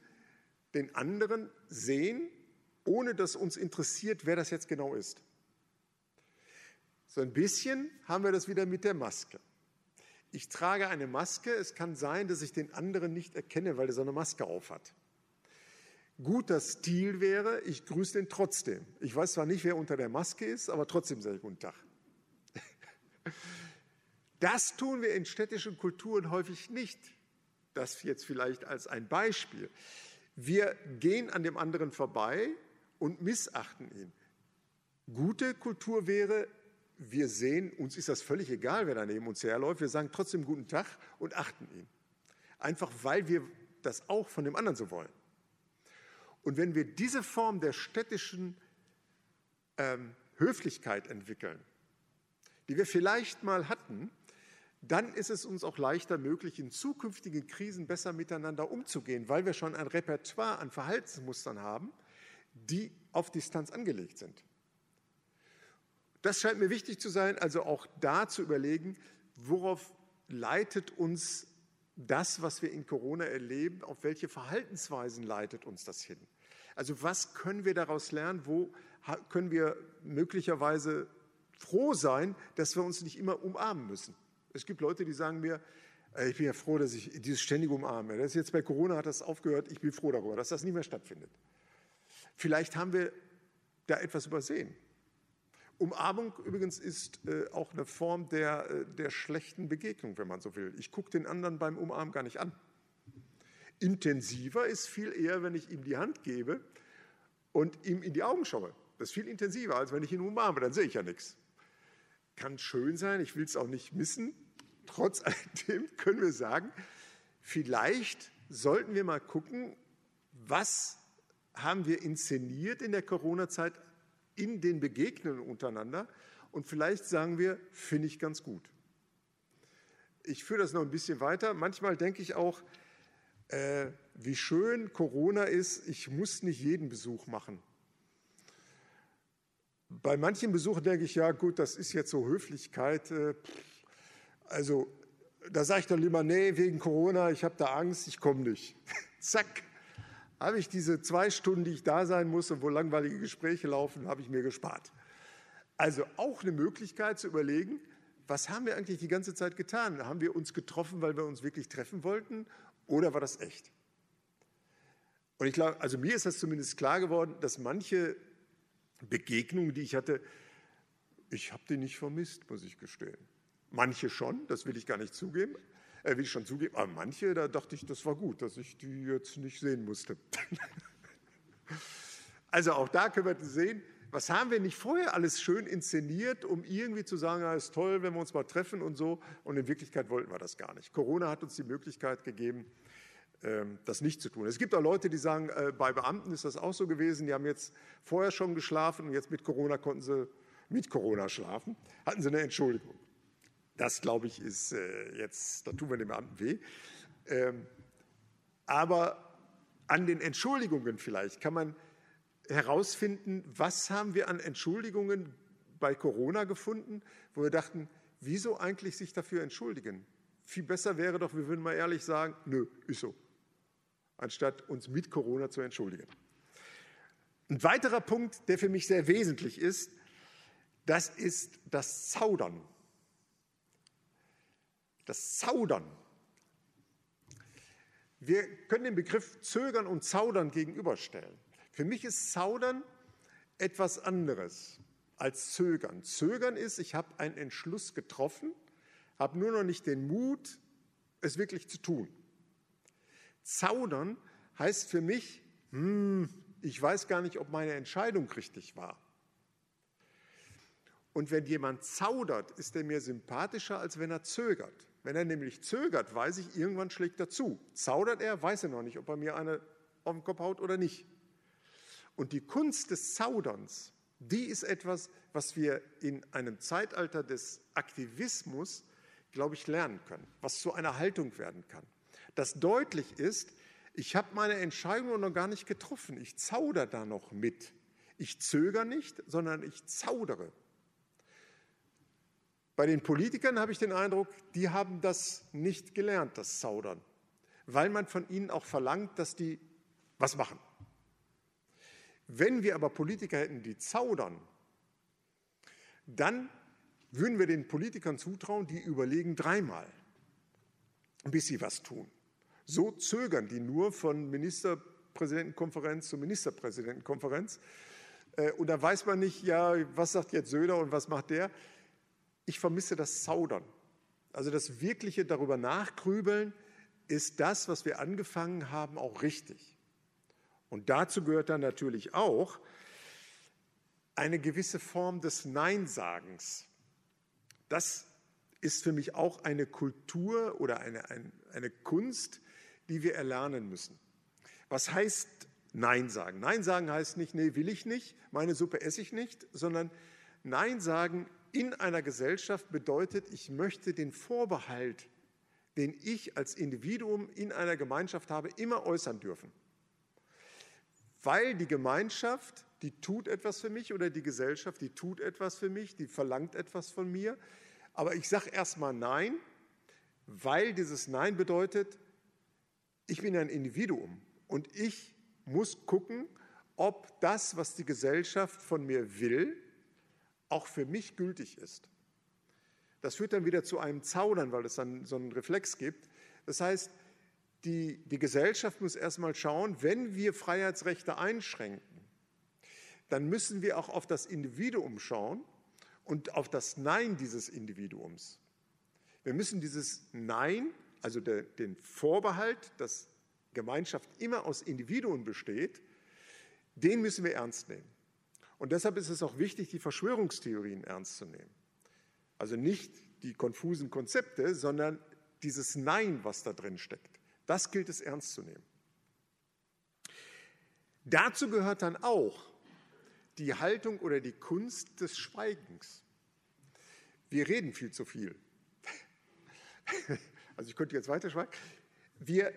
den anderen sehen, ohne dass uns interessiert, wer das jetzt genau ist. So ein bisschen haben wir das wieder mit der Maske. Ich trage eine Maske, es kann sein, dass ich den anderen nicht erkenne, weil er so eine Maske aufhat. Guter Stil wäre, ich grüße den trotzdem. Ich weiß zwar nicht, wer unter der Maske ist, aber trotzdem sage ich Guten Tag. Das tun wir in städtischen Kulturen häufig nicht. Das jetzt vielleicht als ein Beispiel. Wir gehen an dem anderen vorbei und missachten ihn. Gute Kultur wäre, wir sehen, uns ist das völlig egal, wer da neben uns herläuft, wir sagen trotzdem guten Tag und achten ihn. Einfach weil wir das auch von dem anderen so wollen. Und wenn wir diese Form der städtischen ähm, Höflichkeit entwickeln, die wir vielleicht mal hatten, dann ist es uns auch leichter möglich, in zukünftigen Krisen besser miteinander umzugehen, weil wir schon ein Repertoire an Verhaltensmustern haben, die auf Distanz angelegt sind. Das scheint mir wichtig zu sein, also auch da zu überlegen, worauf leitet uns das, was wir in Corona erleben, auf welche Verhaltensweisen leitet uns das hin? Also was können wir daraus lernen? Wo können wir möglicherweise froh sein, dass wir uns nicht immer umarmen müssen? Es gibt Leute, die sagen mir, ich bin ja froh, dass ich dieses ständige Umarme. Das ist jetzt bei Corona hat das aufgehört. Ich bin froh darüber, dass das nicht mehr stattfindet. Vielleicht haben wir da etwas übersehen. Umarmung übrigens ist äh, auch eine Form der, äh, der schlechten Begegnung, wenn man so will. Ich gucke den anderen beim Umarmen gar nicht an. Intensiver ist viel eher, wenn ich ihm die Hand gebe und ihm in die Augen schaue. Das ist viel intensiver, als wenn ich ihn umarme, dann sehe ich ja nichts. Kann schön sein, ich will es auch nicht missen, Trotz alledem können wir sagen, vielleicht sollten wir mal gucken, was haben wir inszeniert in der Corona-Zeit in den Begegnungen untereinander und vielleicht sagen wir, finde ich ganz gut. Ich führe das noch ein bisschen weiter. Manchmal denke ich auch, äh, wie schön Corona ist, ich muss nicht jeden Besuch machen. Bei manchen Besuchen denke ich, ja gut, das ist jetzt so Höflichkeit. Äh, also da sage ich dann lieber, nee, wegen Corona, ich habe da Angst, ich komme nicht. Zack, habe ich diese zwei Stunden, die ich da sein muss und wo langweilige Gespräche laufen, habe ich mir gespart. Also auch eine Möglichkeit zu überlegen, was haben wir eigentlich die ganze Zeit getan? Haben wir uns getroffen, weil wir uns wirklich treffen wollten oder war das echt? Und ich glaube, also mir ist das zumindest klar geworden, dass manche Begegnungen, die ich hatte, ich habe die nicht vermisst, muss ich gestehen. Manche schon, das will ich gar nicht zugeben, will ich schon zugeben, aber manche, da dachte ich, das war gut, dass ich die jetzt nicht sehen musste. also auch da können wir sehen, was haben wir nicht vorher alles schön inszeniert, um irgendwie zu sagen, ja, ist toll, wenn wir uns mal treffen und so. Und in Wirklichkeit wollten wir das gar nicht. Corona hat uns die Möglichkeit gegeben, ähm, das nicht zu tun. Es gibt auch Leute, die sagen, äh, bei Beamten ist das auch so gewesen, die haben jetzt vorher schon geschlafen und jetzt mit Corona konnten sie mit Corona schlafen, hatten sie eine Entschuldigung. Das, glaube ich, ist äh, jetzt, da tun wir den Beamten weh. Ähm, aber an den Entschuldigungen vielleicht kann man herausfinden, was haben wir an Entschuldigungen bei Corona gefunden, wo wir dachten, wieso eigentlich sich dafür entschuldigen? Viel besser wäre doch, wir würden mal ehrlich sagen, nö, ist so, anstatt uns mit Corona zu entschuldigen. Ein weiterer Punkt, der für mich sehr wesentlich ist, das ist das Zaudern. Das Zaudern. Wir können den Begriff Zögern und Zaudern gegenüberstellen. Für mich ist Zaudern etwas anderes als Zögern. Zögern ist, ich habe einen Entschluss getroffen, habe nur noch nicht den Mut, es wirklich zu tun. Zaudern heißt für mich, hm, ich weiß gar nicht, ob meine Entscheidung richtig war. Und wenn jemand zaudert, ist er mir sympathischer, als wenn er zögert. Wenn er nämlich zögert, weiß ich, irgendwann schlägt er zu. Zaudert er, weiß er noch nicht, ob er mir eine auf den Kopf haut oder nicht. Und die Kunst des Zauderns, die ist etwas, was wir in einem Zeitalter des Aktivismus, glaube ich, lernen können, was zu einer Haltung werden kann. Das deutlich ist, ich habe meine Entscheidung noch gar nicht getroffen, ich zauder da noch mit. Ich zögere nicht, sondern ich zaudere. Bei den Politikern habe ich den Eindruck, die haben das nicht gelernt, das Zaudern, weil man von ihnen auch verlangt, dass die was machen. Wenn wir aber Politiker hätten, die zaudern, dann würden wir den Politikern zutrauen, die überlegen dreimal, bis sie was tun. So zögern die nur von Ministerpräsidentenkonferenz zu Ministerpräsidentenkonferenz. Äh, und da weiß man nicht, ja, was sagt jetzt Söder und was macht der. Ich vermisse das Zaudern. Also das wirkliche darüber nachgrübeln, ist das, was wir angefangen haben, auch richtig? Und dazu gehört dann natürlich auch eine gewisse Form des Neinsagens. Das ist für mich auch eine Kultur oder eine, eine, eine Kunst, die wir erlernen müssen. Was heißt Nein sagen? Nein sagen heißt nicht, nee, will ich nicht, meine Suppe esse ich nicht, sondern Nein sagen in einer Gesellschaft bedeutet, ich möchte den Vorbehalt, den ich als Individuum in einer Gemeinschaft habe, immer äußern dürfen weil die Gemeinschaft, die tut etwas für mich oder die Gesellschaft, die tut etwas für mich, die verlangt etwas von mir. Aber ich sage erstmal Nein, weil dieses Nein bedeutet, ich bin ein Individuum und ich muss gucken, ob das, was die Gesellschaft von mir will, auch für mich gültig ist. Das führt dann wieder zu einem Zaudern, weil es dann so einen Reflex gibt. Das heißt, die, die Gesellschaft muss erstmal schauen, wenn wir Freiheitsrechte einschränken, dann müssen wir auch auf das Individuum schauen und auf das Nein dieses Individuums. Wir müssen dieses Nein, also der, den Vorbehalt, dass Gemeinschaft immer aus Individuen besteht, den müssen wir ernst nehmen. Und deshalb ist es auch wichtig, die Verschwörungstheorien ernst zu nehmen. Also nicht die konfusen Konzepte, sondern dieses Nein, was da drin steckt. Das gilt es ernst zu nehmen. Dazu gehört dann auch die Haltung oder die Kunst des Schweigens. Wir reden viel zu viel. Also ich könnte jetzt weiter schweigen. Wir,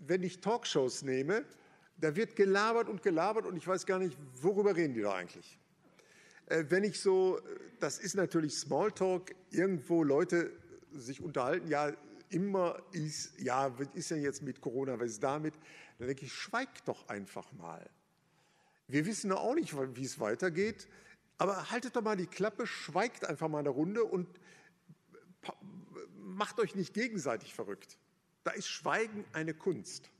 wenn ich Talkshows nehme, da wird gelabert und gelabert und ich weiß gar nicht, worüber reden die da eigentlich. Äh, wenn ich so, das ist natürlich Smalltalk, irgendwo Leute sich unterhalten, ja, immer ist, ja, was ist denn jetzt mit Corona, was ist damit? Dann denke ich, schweig doch einfach mal. Wir wissen auch nicht, wie es weitergeht, aber haltet doch mal die Klappe, schweigt einfach mal eine Runde und macht euch nicht gegenseitig verrückt. Da ist Schweigen eine Kunst,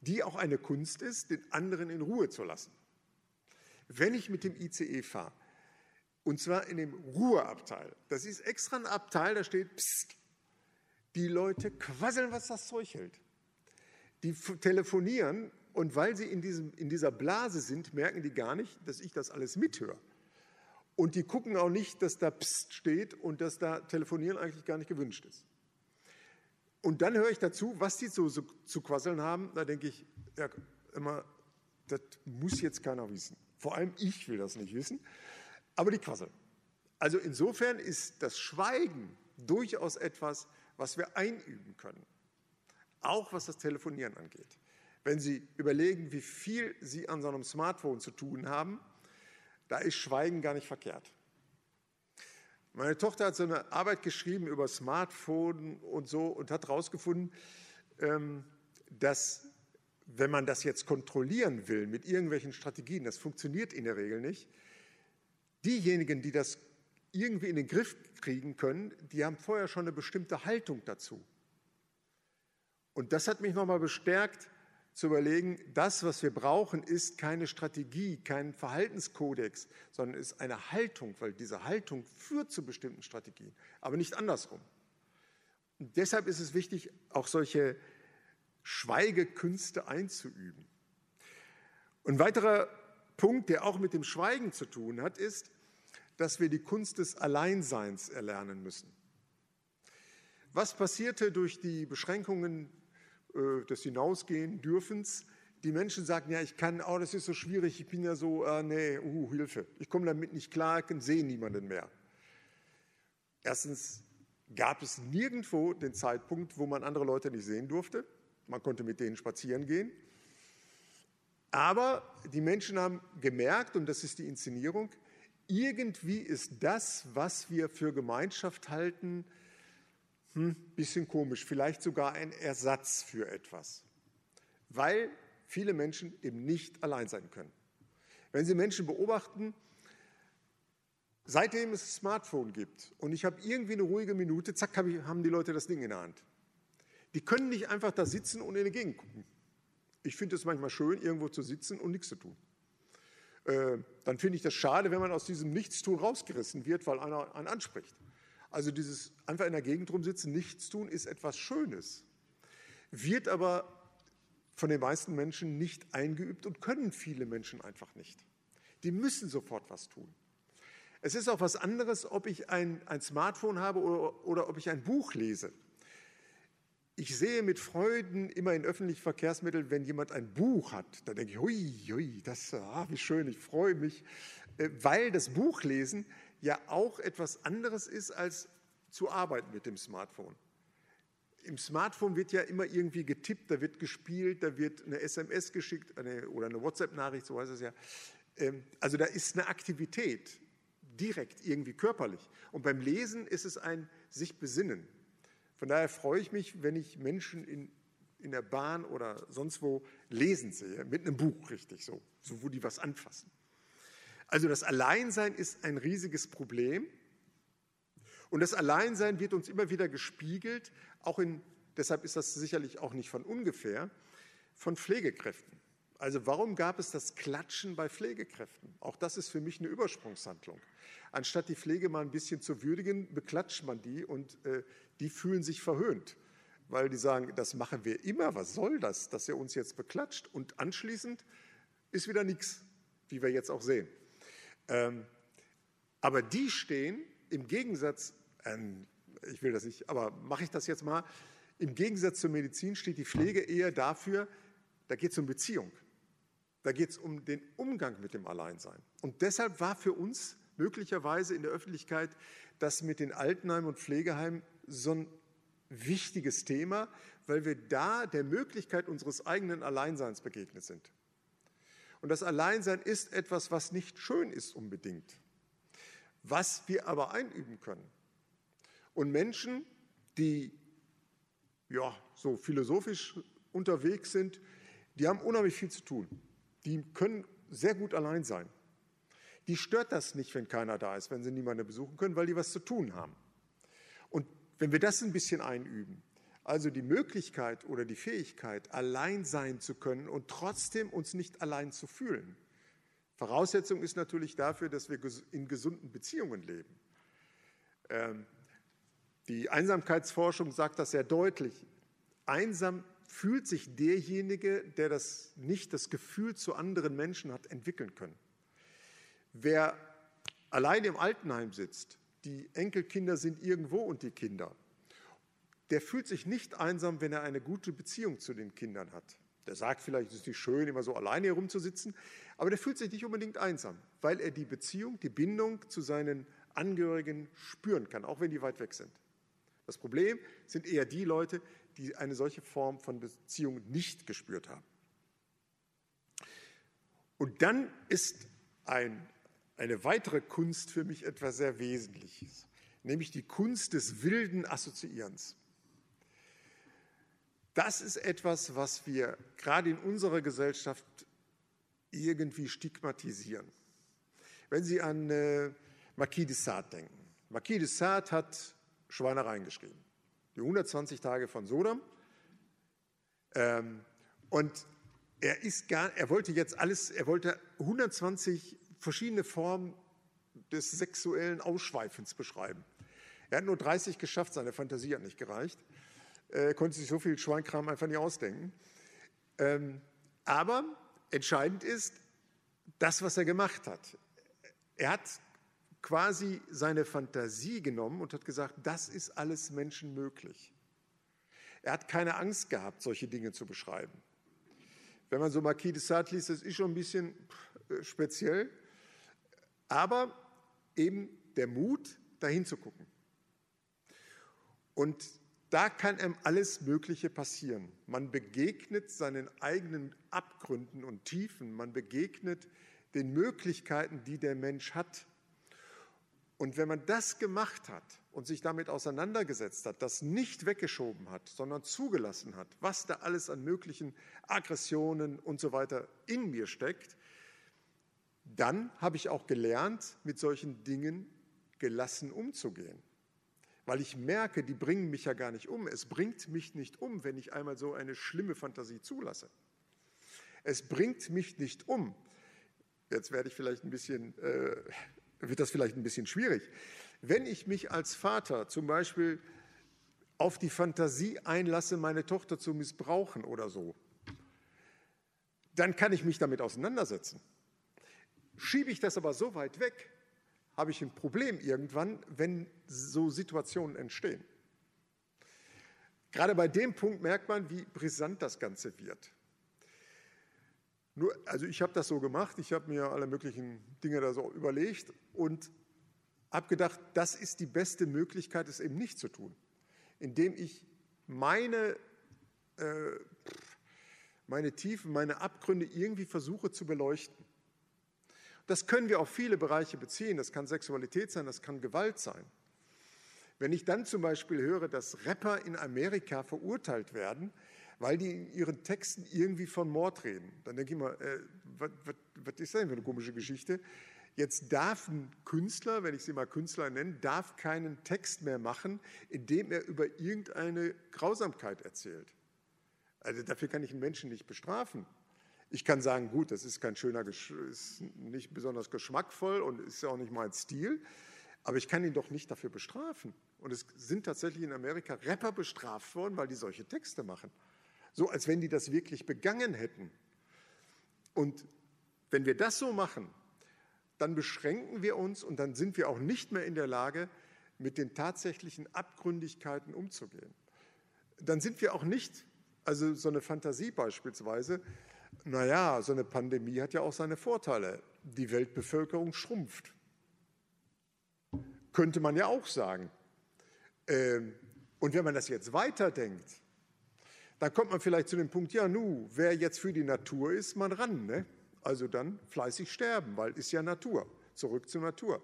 die auch eine Kunst ist, den anderen in Ruhe zu lassen. Wenn ich mit dem ICE fahre, Und zwar in dem Ruheabteil. Das ist extra ein Abteil, da steht, Psst, die Leute quasseln, was das Zeug hält. Die telefonieren und weil sie in, diesem, in dieser Blase sind, merken die gar nicht, dass ich das alles mithöre. Und die gucken auch nicht, dass da Psst steht und dass da Telefonieren eigentlich gar nicht gewünscht ist. Und dann höre ich dazu, was die so, so zu quasseln haben. Da denke ich, ja, immer, das muss jetzt keiner wissen. Vor allem ich will das nicht wissen. Aber die quasseln. Also insofern ist das Schweigen durchaus etwas, was wir einüben können. Auch was das Telefonieren angeht. Wenn Sie überlegen, wie viel Sie an so einem Smartphone zu tun haben, da ist Schweigen gar nicht verkehrt. Meine Tochter hat so eine Arbeit geschrieben über Smartphone und so und hat herausgefunden, ähm, dass wenn man das jetzt kontrollieren will mit irgendwelchen Strategien, das funktioniert in der Regel nicht, diejenigen, die das irgendwie in den Griff kriegen können, die haben vorher schon eine bestimmte Haltung dazu. Und das hat mich nochmal bestärkt, zu überlegen, das, was wir brauchen, ist keine Strategie, kein Verhaltenskodex, sondern ist eine Haltung, weil diese Haltung führt zu bestimmten Strategien, aber nicht andersrum. Und deshalb ist es wichtig, auch solche Schweigekünste einzuüben. Ein weiterer Punkt, der auch mit dem Schweigen zu tun hat, ist, dass wir die Kunst des Alleinseins erlernen müssen. Was passierte durch die Beschränkungen äh, des Hinausgehen dürfens. Die Menschen sagen, ja, ich kann, oh, das ist so schwierig, ich bin ja so, äh, nee, uh, Hilfe, ich komme damit nicht klar, ich sehe niemanden mehr. Erstens gab es nirgendwo den Zeitpunkt, wo man andere Leute nicht sehen durfte. Man konnte mit denen spazieren gehen. Aber die Menschen haben gemerkt, und das ist die Inszenierung, irgendwie ist das, was wir für Gemeinschaft halten, hm, bisschen komisch, vielleicht sogar ein Ersatz für etwas, weil viele Menschen eben nicht allein sein können. Wenn Sie Menschen beobachten, seitdem es Smartphone gibt und ich habe irgendwie eine ruhige Minute, zack, haben die Leute das Ding in der Hand. Die können nicht einfach da sitzen und in die Gegend gucken. Ich finde es manchmal schön, irgendwo zu sitzen und nichts zu tun. Äh, dann finde ich das schade, wenn man aus diesem Nichtstun rausgerissen wird, weil einer einen anspricht. Also dieses einfach in der Gegend rumsitzen, nichts tun, ist etwas Schönes, wird aber von den meisten Menschen nicht eingeübt und können viele Menschen einfach nicht. Die müssen sofort was tun. Es ist auch was anderes, ob ich ein, ein Smartphone habe oder, oder ob ich ein Buch lese. Ich sehe mit Freuden immer in öffentlichen Verkehrsmitteln, wenn jemand ein Buch hat, da denke ich, hui, hui, das, ah, wie schön, ich freue mich, äh, weil das Buchlesen ja auch etwas anderes ist, als zu arbeiten mit dem Smartphone. Im Smartphone wird ja immer irgendwie getippt, da wird gespielt, da wird eine SMS geschickt eine, oder eine WhatsApp-Nachricht, so heißt es ja. Ähm, also da ist eine Aktivität, direkt irgendwie körperlich. Und beim Lesen ist es ein sich besinnen. Von daher freue ich mich, wenn ich Menschen in, in der Bahn oder sonst wo lesen sehe, mit einem Buch richtig so, so wo die was anfassen. Also das Alleinsein ist ein riesiges Problem. Und das Alleinsein wird uns immer wieder gespiegelt, auch in, deshalb ist das sicherlich auch nicht von ungefähr, von Pflegekräften. Also warum gab es das Klatschen bei Pflegekräften? Auch das ist für mich eine Übersprungshandlung. Anstatt die Pflege mal ein bisschen zu würdigen, beklatscht man die und äh, die fühlen sich verhöhnt, weil die sagen, das machen wir immer, was soll das, dass ihr uns jetzt beklatscht? Und anschließend ist wieder nichts, wie wir jetzt auch sehen. Ähm, aber die stehen im Gegensatz, ähm, ich will das nicht, aber mache ich das jetzt mal, im Gegensatz zur Medizin steht die Pflege eher dafür, da geht es um Beziehung. Da geht es um den Umgang mit dem Alleinsein. Und deshalb war für uns möglicherweise in der Öffentlichkeit das mit den Altenheimen und Pflegeheimen so ein wichtiges Thema, weil wir da der Möglichkeit unseres eigenen Alleinseins begegnet sind. Und das Alleinsein ist etwas, was nicht schön ist unbedingt, was wir aber einüben können. Und Menschen, die ja, so philosophisch unterwegs sind, die haben unheimlich viel zu tun. Die können sehr gut allein sein. Die stört das nicht, wenn keiner da ist, wenn sie niemanden besuchen können, weil die was zu tun haben. Und wenn wir das ein bisschen einüben, also die Möglichkeit oder die Fähigkeit, allein sein zu können und trotzdem uns nicht allein zu fühlen. Voraussetzung ist natürlich dafür, dass wir in gesunden Beziehungen leben. Ähm, die Einsamkeitsforschung sagt das sehr deutlich. Einsam fühlt sich derjenige, der das nicht das Gefühl zu anderen Menschen hat entwickeln können. Wer allein im Altenheim sitzt, die Enkelkinder sind irgendwo und die Kinder, der fühlt sich nicht einsam, wenn er eine gute Beziehung zu den Kindern hat. Der sagt vielleicht, es ist nicht schön, immer so alleine herumzusitzen, aber der fühlt sich nicht unbedingt einsam, weil er die Beziehung, die Bindung zu seinen Angehörigen spüren kann, auch wenn die weit weg sind. Das Problem sind eher die Leute, die eine solche Form von Beziehung nicht gespürt haben. Und dann ist ein, eine weitere Kunst für mich etwas sehr Wesentliches, nämlich die Kunst des wilden Assoziierens. Das ist etwas, was wir gerade in unserer Gesellschaft irgendwie stigmatisieren. Wenn Sie an äh, Marquis de Sade denken. Marquis de Sade hat Schweinereien geschrieben. Die 120 Tage von Sodom. Ähm, und er, ist gar, er wollte jetzt alles, er wollte 120 verschiedene Formen des sexuellen Ausschweifens beschreiben. Er hat nur 30 geschafft, seine Fantasie hat nicht gereicht. Er konnte sich so viel Schweinkram einfach nicht ausdenken. Ähm, aber entscheidend ist das, was er gemacht hat. Er hat quasi seine Fantasie genommen und hat gesagt, das ist alles Menschen möglich. Er hat keine Angst gehabt, solche Dinge zu beschreiben. Wenn man so Marquis de Sade liest, das ist schon ein bisschen äh, speziell, aber eben der Mut, dahin zu gucken. Und da kann einem alles Mögliche passieren. Man begegnet seinen eigenen Abgründen und Tiefen, man begegnet den Möglichkeiten, die der Mensch hat. Und wenn man das gemacht hat und sich damit auseinandergesetzt hat, das nicht weggeschoben hat, sondern zugelassen hat, was da alles an möglichen Aggressionen und so weiter in mir steckt, dann habe ich auch gelernt, mit solchen Dingen gelassen umzugehen weil ich merke, die bringen mich ja gar nicht um. Es bringt mich nicht um, wenn ich einmal so eine schlimme Fantasie zulasse. Es bringt mich nicht um. Jetzt werde ich vielleicht ein bisschen, äh, wird das vielleicht ein bisschen schwierig. Wenn ich mich als Vater zum Beispiel auf die Fantasie einlasse, meine Tochter zu missbrauchen oder so, dann kann ich mich damit auseinandersetzen. Schiebe ich das aber so weit weg, habe ich ein Problem irgendwann, wenn so Situationen entstehen. Gerade bei dem Punkt merkt man, wie brisant das Ganze wird. Nur, also ich habe das so gemacht, ich habe mir alle möglichen Dinge da so überlegt und habe gedacht, das ist die beste Möglichkeit, es eben nicht zu tun, indem ich meine, äh, meine Tiefen, meine Abgründe irgendwie versuche zu beleuchten. Das können wir auf viele Bereiche beziehen. Das kann Sexualität sein, das kann Gewalt sein. Wenn ich dann zum Beispiel höre, dass Rapper in Amerika verurteilt werden, weil die in ihren Texten irgendwie von Mord reden, dann denke ich mal, äh, was, ist das denn für eine komische Geschichte? Jetzt darf ein Künstler, wenn ich sie mal Künstler nenne, darf keinen Text mehr machen, in dem er über irgendeine Grausamkeit erzählt. Also dafür kann ich einen Menschen nicht bestrafen. Ich kann sagen, gut, das ist kein schöner, ist nicht besonders geschmackvoll und ist ja auch nicht mein Stil, aber ich kann ihn doch nicht dafür bestrafen. Und es sind tatsächlich in Amerika Rapper bestraft worden, weil die solche Texte machen. So als wenn die das wirklich begangen hätten. Und wenn wir das so machen, dann beschränken wir uns und dann sind wir auch nicht mehr in der Lage, mit den tatsächlichen Abgründigkeiten umzugehen. Dann sind wir auch nicht, also so eine Fantasie beispielsweise, naja, so eine Pandemie hat ja auch seine Vorteile. Die Weltbevölkerung schrumpft. Könnte man ja auch sagen. Ähm, und wenn man das jetzt weiterdenkt, dann kommt man vielleicht zu dem Punkt, ja nu, wer jetzt für die Natur ist, man ran. Ne? Also dann fleißig sterben, weil ist ja Natur. Zurück zur Natur.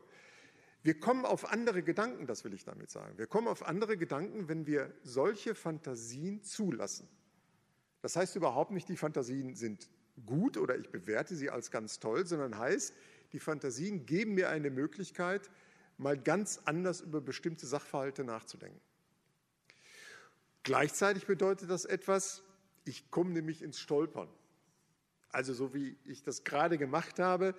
Wir kommen auf andere Gedanken, das will ich damit sagen. Wir kommen auf andere Gedanken, wenn wir solche Fantasien zulassen. Das heißt überhaupt nicht, die Fantasien sind gut oder ich bewerte sie als ganz toll, sondern heißt, die Fantasien geben mir eine Möglichkeit, mal ganz anders über bestimmte Sachverhalte nachzudenken. Gleichzeitig bedeutet das etwas, ich komme nämlich ins Stolpern. Also so wie ich das gerade gemacht habe,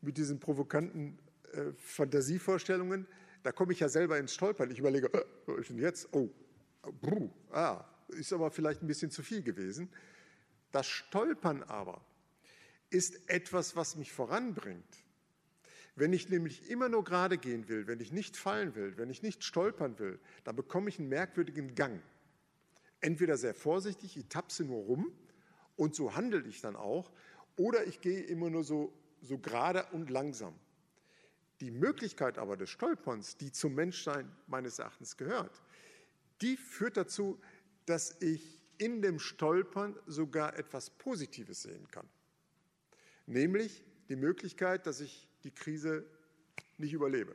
mit diesen provokanten äh, Fantasievorstellungen, da komme ich ja selber ins Stolpern. Ich überlege, äh, was ist denn jetzt? Oh, bruh, ah, ist aber vielleicht ein bisschen zu viel gewesen. Das Stolpern aber ist etwas, was mich voranbringt. Wenn ich nämlich immer nur gerade gehen will, wenn ich nicht fallen will, wenn ich nicht stolpern will, dann bekomme ich einen merkwürdigen Gang. Entweder sehr vorsichtig, ich tapse nur rum und so handle ich dann auch, oder ich gehe immer nur so, so gerade und langsam. Die Möglichkeit aber des Stolperns, die zum Menschsein meines Erachtens gehört, die führt dazu, dass ich in dem Stolpern sogar etwas Positives sehen kann. Nämlich die Möglichkeit, dass ich die Krise nicht überlebe.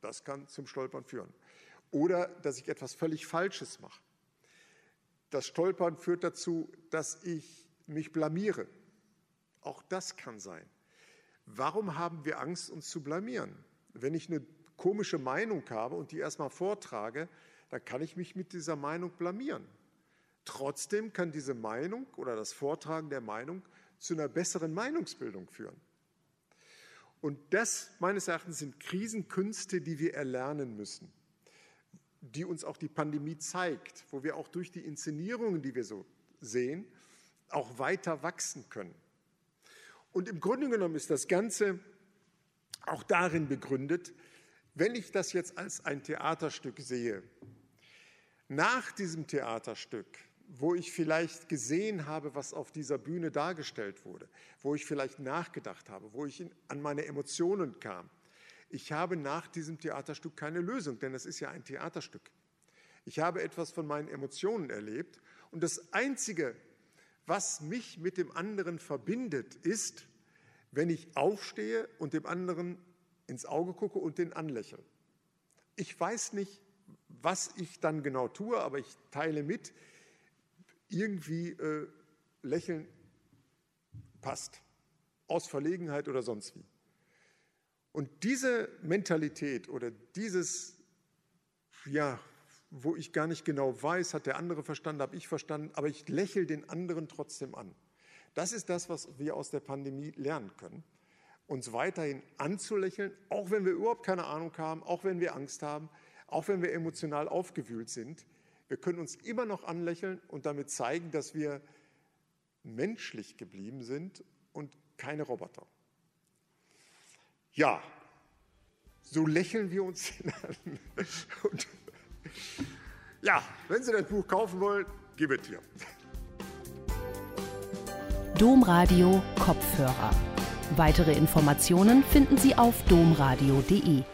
Das kann zum Stolpern führen. Oder dass ich etwas völlig Falsches mache. Das Stolpern führt dazu, dass ich mich blamiere. Auch das kann sein. Warum haben wir Angst, uns zu blamieren? Wenn ich eine komische Meinung habe und die erstmal vortrage, dann kann ich mich mit dieser Meinung blamieren. Trotzdem kann diese Meinung oder das Vortragen der Meinung zu einer besseren Meinungsbildung führen. Und das, meines Erachtens, sind Krisenkünste, die wir erlernen müssen, die uns auch die Pandemie zeigt, wo wir auch durch die Inszenierungen, die wir so sehen, auch weiter wachsen können. Und im Grunde genommen ist das Ganze auch darin begründet, wenn ich das jetzt als ein Theaterstück sehe, nach diesem Theaterstück wo ich vielleicht gesehen habe, was auf dieser Bühne dargestellt wurde, wo ich vielleicht nachgedacht habe, wo ich an meine Emotionen kam. Ich habe nach diesem Theaterstück keine Lösung, denn es ist ja ein Theaterstück. Ich habe etwas von meinen Emotionen erlebt und das Einzige, was mich mit dem anderen verbindet, ist, wenn ich aufstehe und dem anderen ins Auge gucke und den anlächle. Ich weiß nicht, was ich dann genau tue, aber ich teile mit, irgendwie äh, lächeln passt, aus Verlegenheit oder sonst wie. Und diese Mentalität oder dieses, ja, wo ich gar nicht genau weiß, hat der andere verstanden, habe ich verstanden, aber ich lächle den anderen trotzdem an. Das ist das, was wir aus der Pandemie lernen können. Uns weiterhin anzulächeln, auch wenn wir überhaupt keine Ahnung haben, auch wenn wir Angst haben, auch wenn wir emotional aufgewühlt sind. Wir können uns immer noch anlächeln und damit zeigen, dass wir menschlich geblieben sind und keine Roboter. Ja, so lächeln wir uns an. Und ja, wenn Sie das Buch kaufen wollen, gib es hier. Domradio Kopfhörer. Weitere Informationen finden Sie auf domradio.de.